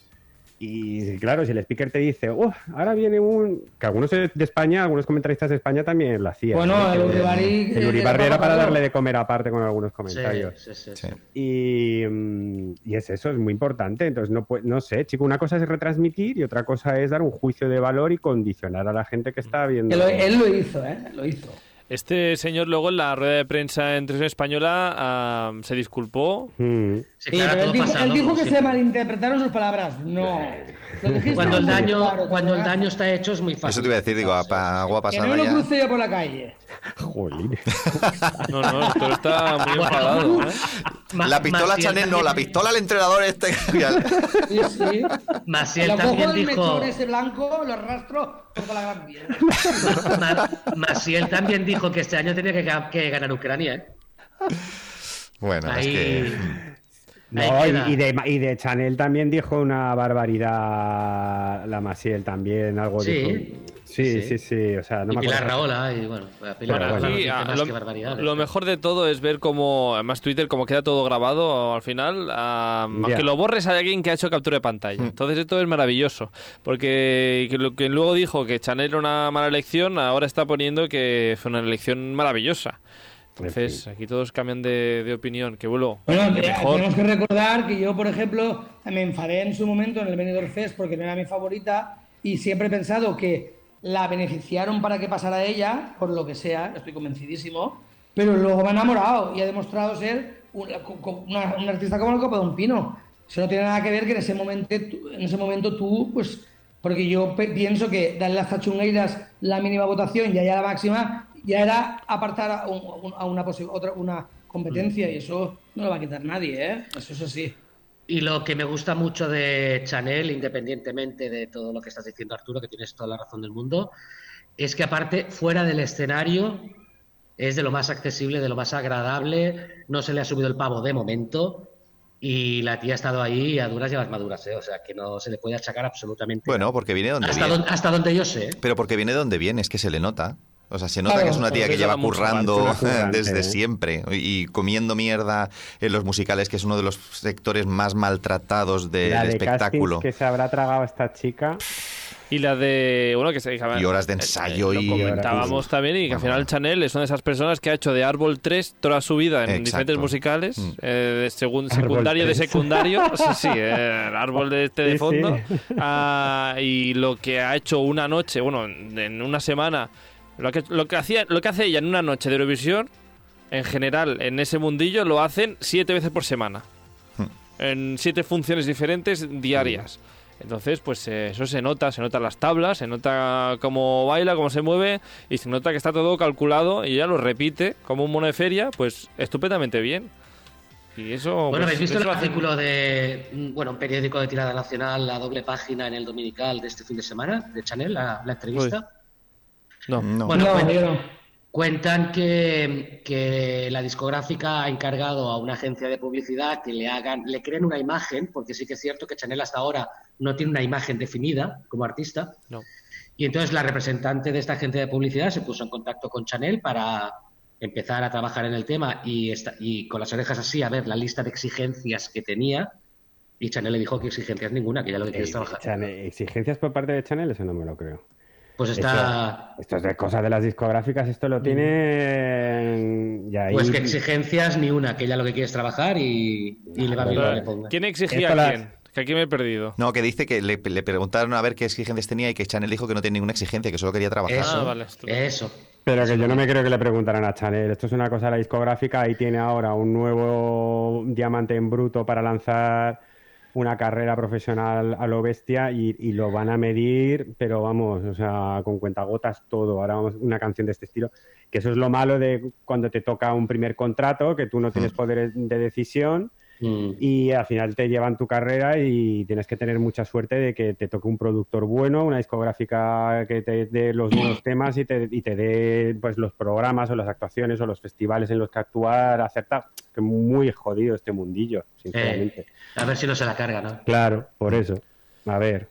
Y claro, si el speaker te dice, "Oh, ahora viene un. que algunos de España, algunos comentaristas de España también lo hacían.
Bueno,
¿no?
el Uribarri-
el Uribarri
eh,
era para darle de comer aparte con algunos comentarios.
sí, sí,
Sí.
sí.
Y, mm, y es eso, es muy importante. Entonces, no, no sé, chico, una cosa es retransmitir y otra cosa es dar un juicio de valor y condicionar a la gente que está viendo.
Que lo- él lo hizo, ¿eh? Lo hizo.
Este señor luego en la rueda de prensa en televisión española ah, se disculpó.
Mm.
Sí,
Sí,
claro,
pero él dijo,
pasado,
él dijo
como
que se malinterpretaron sus palabras. No.
Cuando el daño,
claro,
cuando el daño está hecho es muy fácil.
Eso te iba a decir, digo, agua
Que
pasada
no lo cruce yo por la calle.
Jolín.
No, no, esto está muy enfadado. ¿eh?
La pistola Chanel no, la pistola al entrenador este.
Sí, sí.
Maciel también dijo.
ese blanco, lo arrastro por la gran.
Ma- Maciel también dijo que este año tenía que, que ganar Ucrania, ¿eh?
Bueno, es
Ahí.
que.
No, y, y de, y de Chanel también dijo una barbaridad la Maciel también, algo
Sí.
dijo. Sí, sí,
Sí.
sí, o sea, no
y
me
Pilar. Raola, y bueno, a Pilar
Bueno,
Raola no
lo, mejor de todo es ver cómo, además Twitter, como queda todo grabado al final, ah, aunque
Ya.
lo borres hay alguien que ha hecho captura de pantalla.
Mm.
Entonces esto es maravilloso, porque que lo que luego dijo que Chanel era una mala elección, ahora está poniendo que fue una elección maravillosa. Entonces aquí todos cambian de, de opinión, que vuelo,
Bueno,
que
te-
mejor.
tenemos que recordar que yo, por ejemplo, me enfadé en su momento en el Benidorm Fest porque no era mi favorita y siempre he pensado que la beneficiaron para que pasara ella, por lo que sea, estoy convencidísimo, pero luego me ha enamorado y ha demostrado ser una, una- un artista como el Copa de un Pino. Eso no tiene nada que ver que en ese momento, tú- en ese momento tú, pues, porque yo pienso que darle a las Zachungueiras la mínima votación y a ella la máxima ya era apartar a, un- a una, posi- otra, una competencia y eso no lo va a quitar nadie, ¿eh? Eso es así.
Y lo que me gusta mucho de Chanel, independientemente de todo lo que estás diciendo, Arturo, que tienes toda la razón del mundo, es que aparte, fuera del escenario, es de lo más accesible, de lo más agradable, no se le ha subido el pavo de momento, y la tía ha estado ahí a duras y a las maduras, ¿eh? o sea, que no se le puede achacar absolutamente
Bueno, porque viene donde
hasta,
viene.
donde, hasta donde yo sé.
Pero porque viene de donde viene, es que se le nota. O sea, se nota
Claro,
que es una tía que lleva currando desde
¿eh?
siempre y comiendo mierda en los musicales, que es uno de los sectores más maltratados del
de
espectáculo.
castings que se habrá tragado esta chica.
Y la de, bueno, que se
Y horas de ensayo
lo
y-
comentábamos también y que al final Chanel es una de esas personas que ha hecho de Árbol 3 toda su vida en
Exacto.
diferentes musicales,
Mm.
eh, de segun- secundario de
3.
secundario, sí, sí, eh, el árbol de este de
Sí,
fondo,
sí.
Ah, y lo que ha hecho una noche, bueno, en una semana, lo que, lo que hacía, lo que hace ella en una noche de Eurovisión, en general, en ese mundillo, lo hacen siete veces por semana,
Hmm.
en siete funciones diferentes diarias. Entonces, pues eh, eso se nota, se nota las tablas, se nota cómo baila, cómo se mueve y se nota que está todo calculado y ella lo repite como un mono de feria, pues estupendamente bien. Y eso...
Bueno,
pues,
¿habéis visto el
hace-
artículo de mm, bueno, un periódico de tirada nacional, la doble página en el Dominical de este fin de semana, de Chanel, la, la entrevista?
No.
No.
Bueno,
no,
cuenta-
yo no.
Cuentan que, que la discográfica ha encargado a una agencia de publicidad que le hagan, le creen una imagen, porque sí que es cierto que Chanel hasta ahora no tiene una imagen definida como artista.
No.
Y entonces la representante de esta agencia de publicidad se puso en contacto con Chanel para empezar a trabajar en el tema y, esta- y con las orejas así a ver la lista de exigencias que tenía. Y Chanel le dijo que exigencias ninguna, que ya lo que quiere es
Eh,
trabajar.
Chanel- ¿Exigencias por parte de Chanel? Eso no me lo creo.
Pues está.
Esto es de cosas de las discográficas, esto lo tienen. Y ahí-
Pues que exigencias ni una, que ella lo que quiere es trabajar y, y le va bien lo que le ponga.
¿Quién exigía
Esto
a
las-
quién? Que aquí me he perdido.
No, que dice que le, le preguntaron a ver qué exigencias tenía y que Chanel dijo que no tenía ninguna exigencia, que solo quería trabajar.
Eso,
Ah, vale, esto-
eso.
Pero que yo no me creo que le preguntaran a Chanel. Esto es una cosa de la discográfica. Ahí tiene ahora un nuevo diamante en bruto para lanzar una carrera profesional a lo bestia y, y lo van a medir, pero vamos, o sea, con cuentagotas todo. Ahora vamos, una canción de este estilo, que eso es lo malo de cuando te toca un primer contrato, que tú no tienes poder de decisión
Mm.
y al final te llevan tu carrera y tienes que tener mucha suerte de que te toque un productor bueno, una discográfica que te dé los buenos temas y te, y te dé pues los programas o las actuaciones o los festivales en los que actuar, acertar. Que muy jodido este mundillo, sinceramente.
Eh, a ver si no se la carga, ¿no?
Claro, por eso. A ver.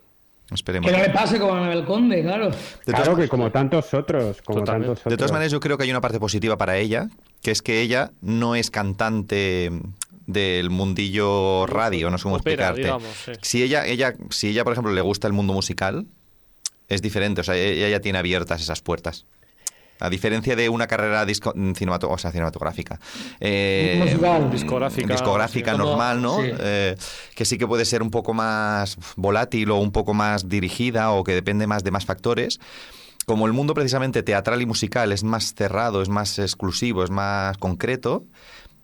Esperemos.
Que no le pase como a Anabel Conde, claro.
De
claro que como tantos otros, como
Totalmente.
tantos otros.
De todas maneras, yo creo que hay una parte positiva para ella, que es que ella no es cantante del mundillo radio, no sé cómo
Opera,
explicarte.
digamos, sí.
Si ella, ella, si ella, por ejemplo, le gusta el mundo musical, es diferente. O sea, ella ya tiene abiertas esas puertas. A diferencia de una carrera disco- cinemato- o sea, cinematográfica. Eh,
Musical.
Discográfica,
discográfica
sí.
normal, ¿no?
Sí.
Eh, que sí que puede ser un poco más volátil o un poco más dirigida o que depende más de más factores. Como el mundo precisamente teatral y musical es más cerrado, es más exclusivo, es más concreto,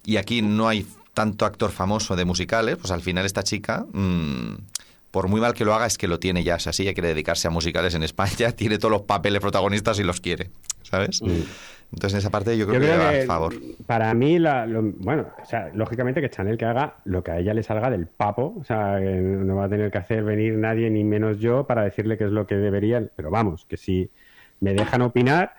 y aquí no hay tanto actor famoso de musicales, pues al final esta chica, mm, por muy mal que lo haga, es que lo tiene ya. O sea, si ella quiere dedicarse a musicales en España, tiene todos los papeles protagonistas y los quiere, ¿sabes? Entonces en esa parte yo creo,
Yo
que,
creo
va
que
a favor.
para mí, la- lo- bueno, o sea, lógicamente que Chanel que haga lo que a ella le salga del papo, o sea, que no va a tener que hacer venir nadie ni menos yo para decirle qué es lo que debería, pero vamos, que si me dejan opinar,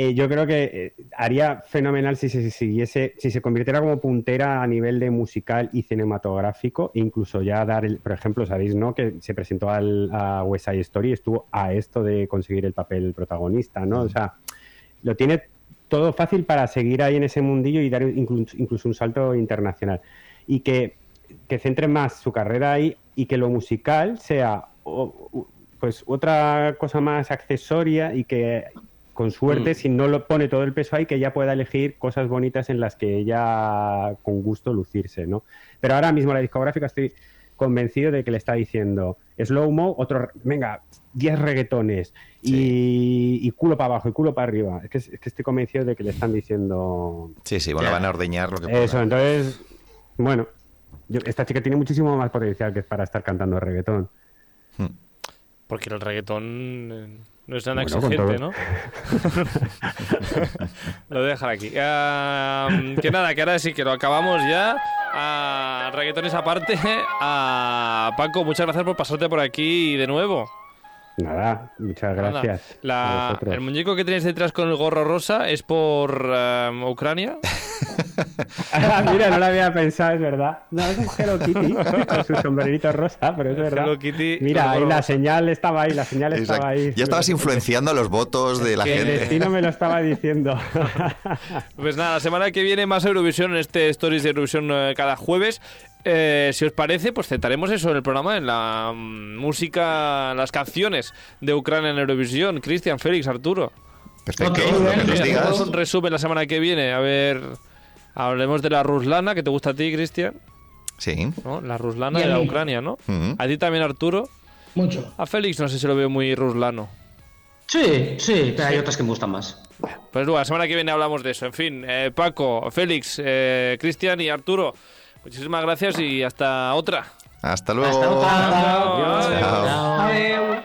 eh, yo creo que eh, haría fenomenal si se siguiese, si se convirtiera como puntera a nivel de musical y cinematográfico, incluso ya dar, el, por ejemplo, sabéis, ¿no? Que se presentó al, a West Side Story y estuvo a esto de conseguir el papel protagonista, ¿no? O sea, lo tiene todo fácil para seguir ahí en ese mundillo y dar incluso, un salto internacional. Y que, que centre más su carrera ahí y que lo musical sea o- pues otra cosa más accesoria y que con suerte,
Mm.
si no lo pone todo el peso ahí, que ella pueda elegir cosas bonitas en las que ella con gusto lucirse, ¿no? Pero ahora mismo la discográfica estoy convencido de que le está diciendo slow mo, otro, venga, 10 reggaetones y, y culo para abajo y culo para arriba. Es que, es que estoy convencido de que le están diciendo
Sí, sí, bueno,
Ya.
van a ordeñar lo que puedan.
eso. Entonces, bueno, yo- esta chica tiene muchísimo más potencial que para estar cantando reggaetón.
Porque el reggaetón eh, no es tan
Bueno,
exigente. ¿no? lo voy a dejar aquí. Que nada, que ahora sí que lo acabamos ya. Ah, reggaetones aparte. Ah, Paco, muchas gracias por pasarte por aquí de nuevo.
Nada, muchas gracias.
La- el muñeco que tienes detrás con el gorro rosa es por ah, Ucrania.
Ah, mira, no lo había pensado, es verdad. No, es un Hello Kitty con su sombrerito rosa, pero es verdad.
Hello Kitty
Mira, ahí la señal estaba ahí, la señal
Exacto.
estaba ahí.
Ya estabas influenciando a los votos de la
Que
El
gente.
destino me lo estaba diciendo.
Pues nada, la semana que viene más Eurovisión en este Stories de Eurovisión eh, cada jueves. Eh, si os parece, pues centraremos eso en el programa, en la mm, música, las canciones de Ucrania en Eurovisión. Cristian, Félix, Arturo.
Perfecto,
Ok,
lo
muy
que nos digas.
un resumen la semana que viene. A ver, hablemos de la ruslana, que te gusta a ti, Cristian.
Sí.
¿no? La ruslana de la. Ucrania, ¿no? A ti también, Arturo.
Mucho.
A Félix no sé si lo veo muy ruslano.
Sí, sí, pero hay otras que me gustan más.
Pues luego, la semana que viene hablamos de eso. En fin, eh, Paco, Félix, eh, Cristian y Arturo, muchísimas gracias y hasta otra.
Hasta luego.
Hasta otra.
Adiós.
Chao.
Adeu.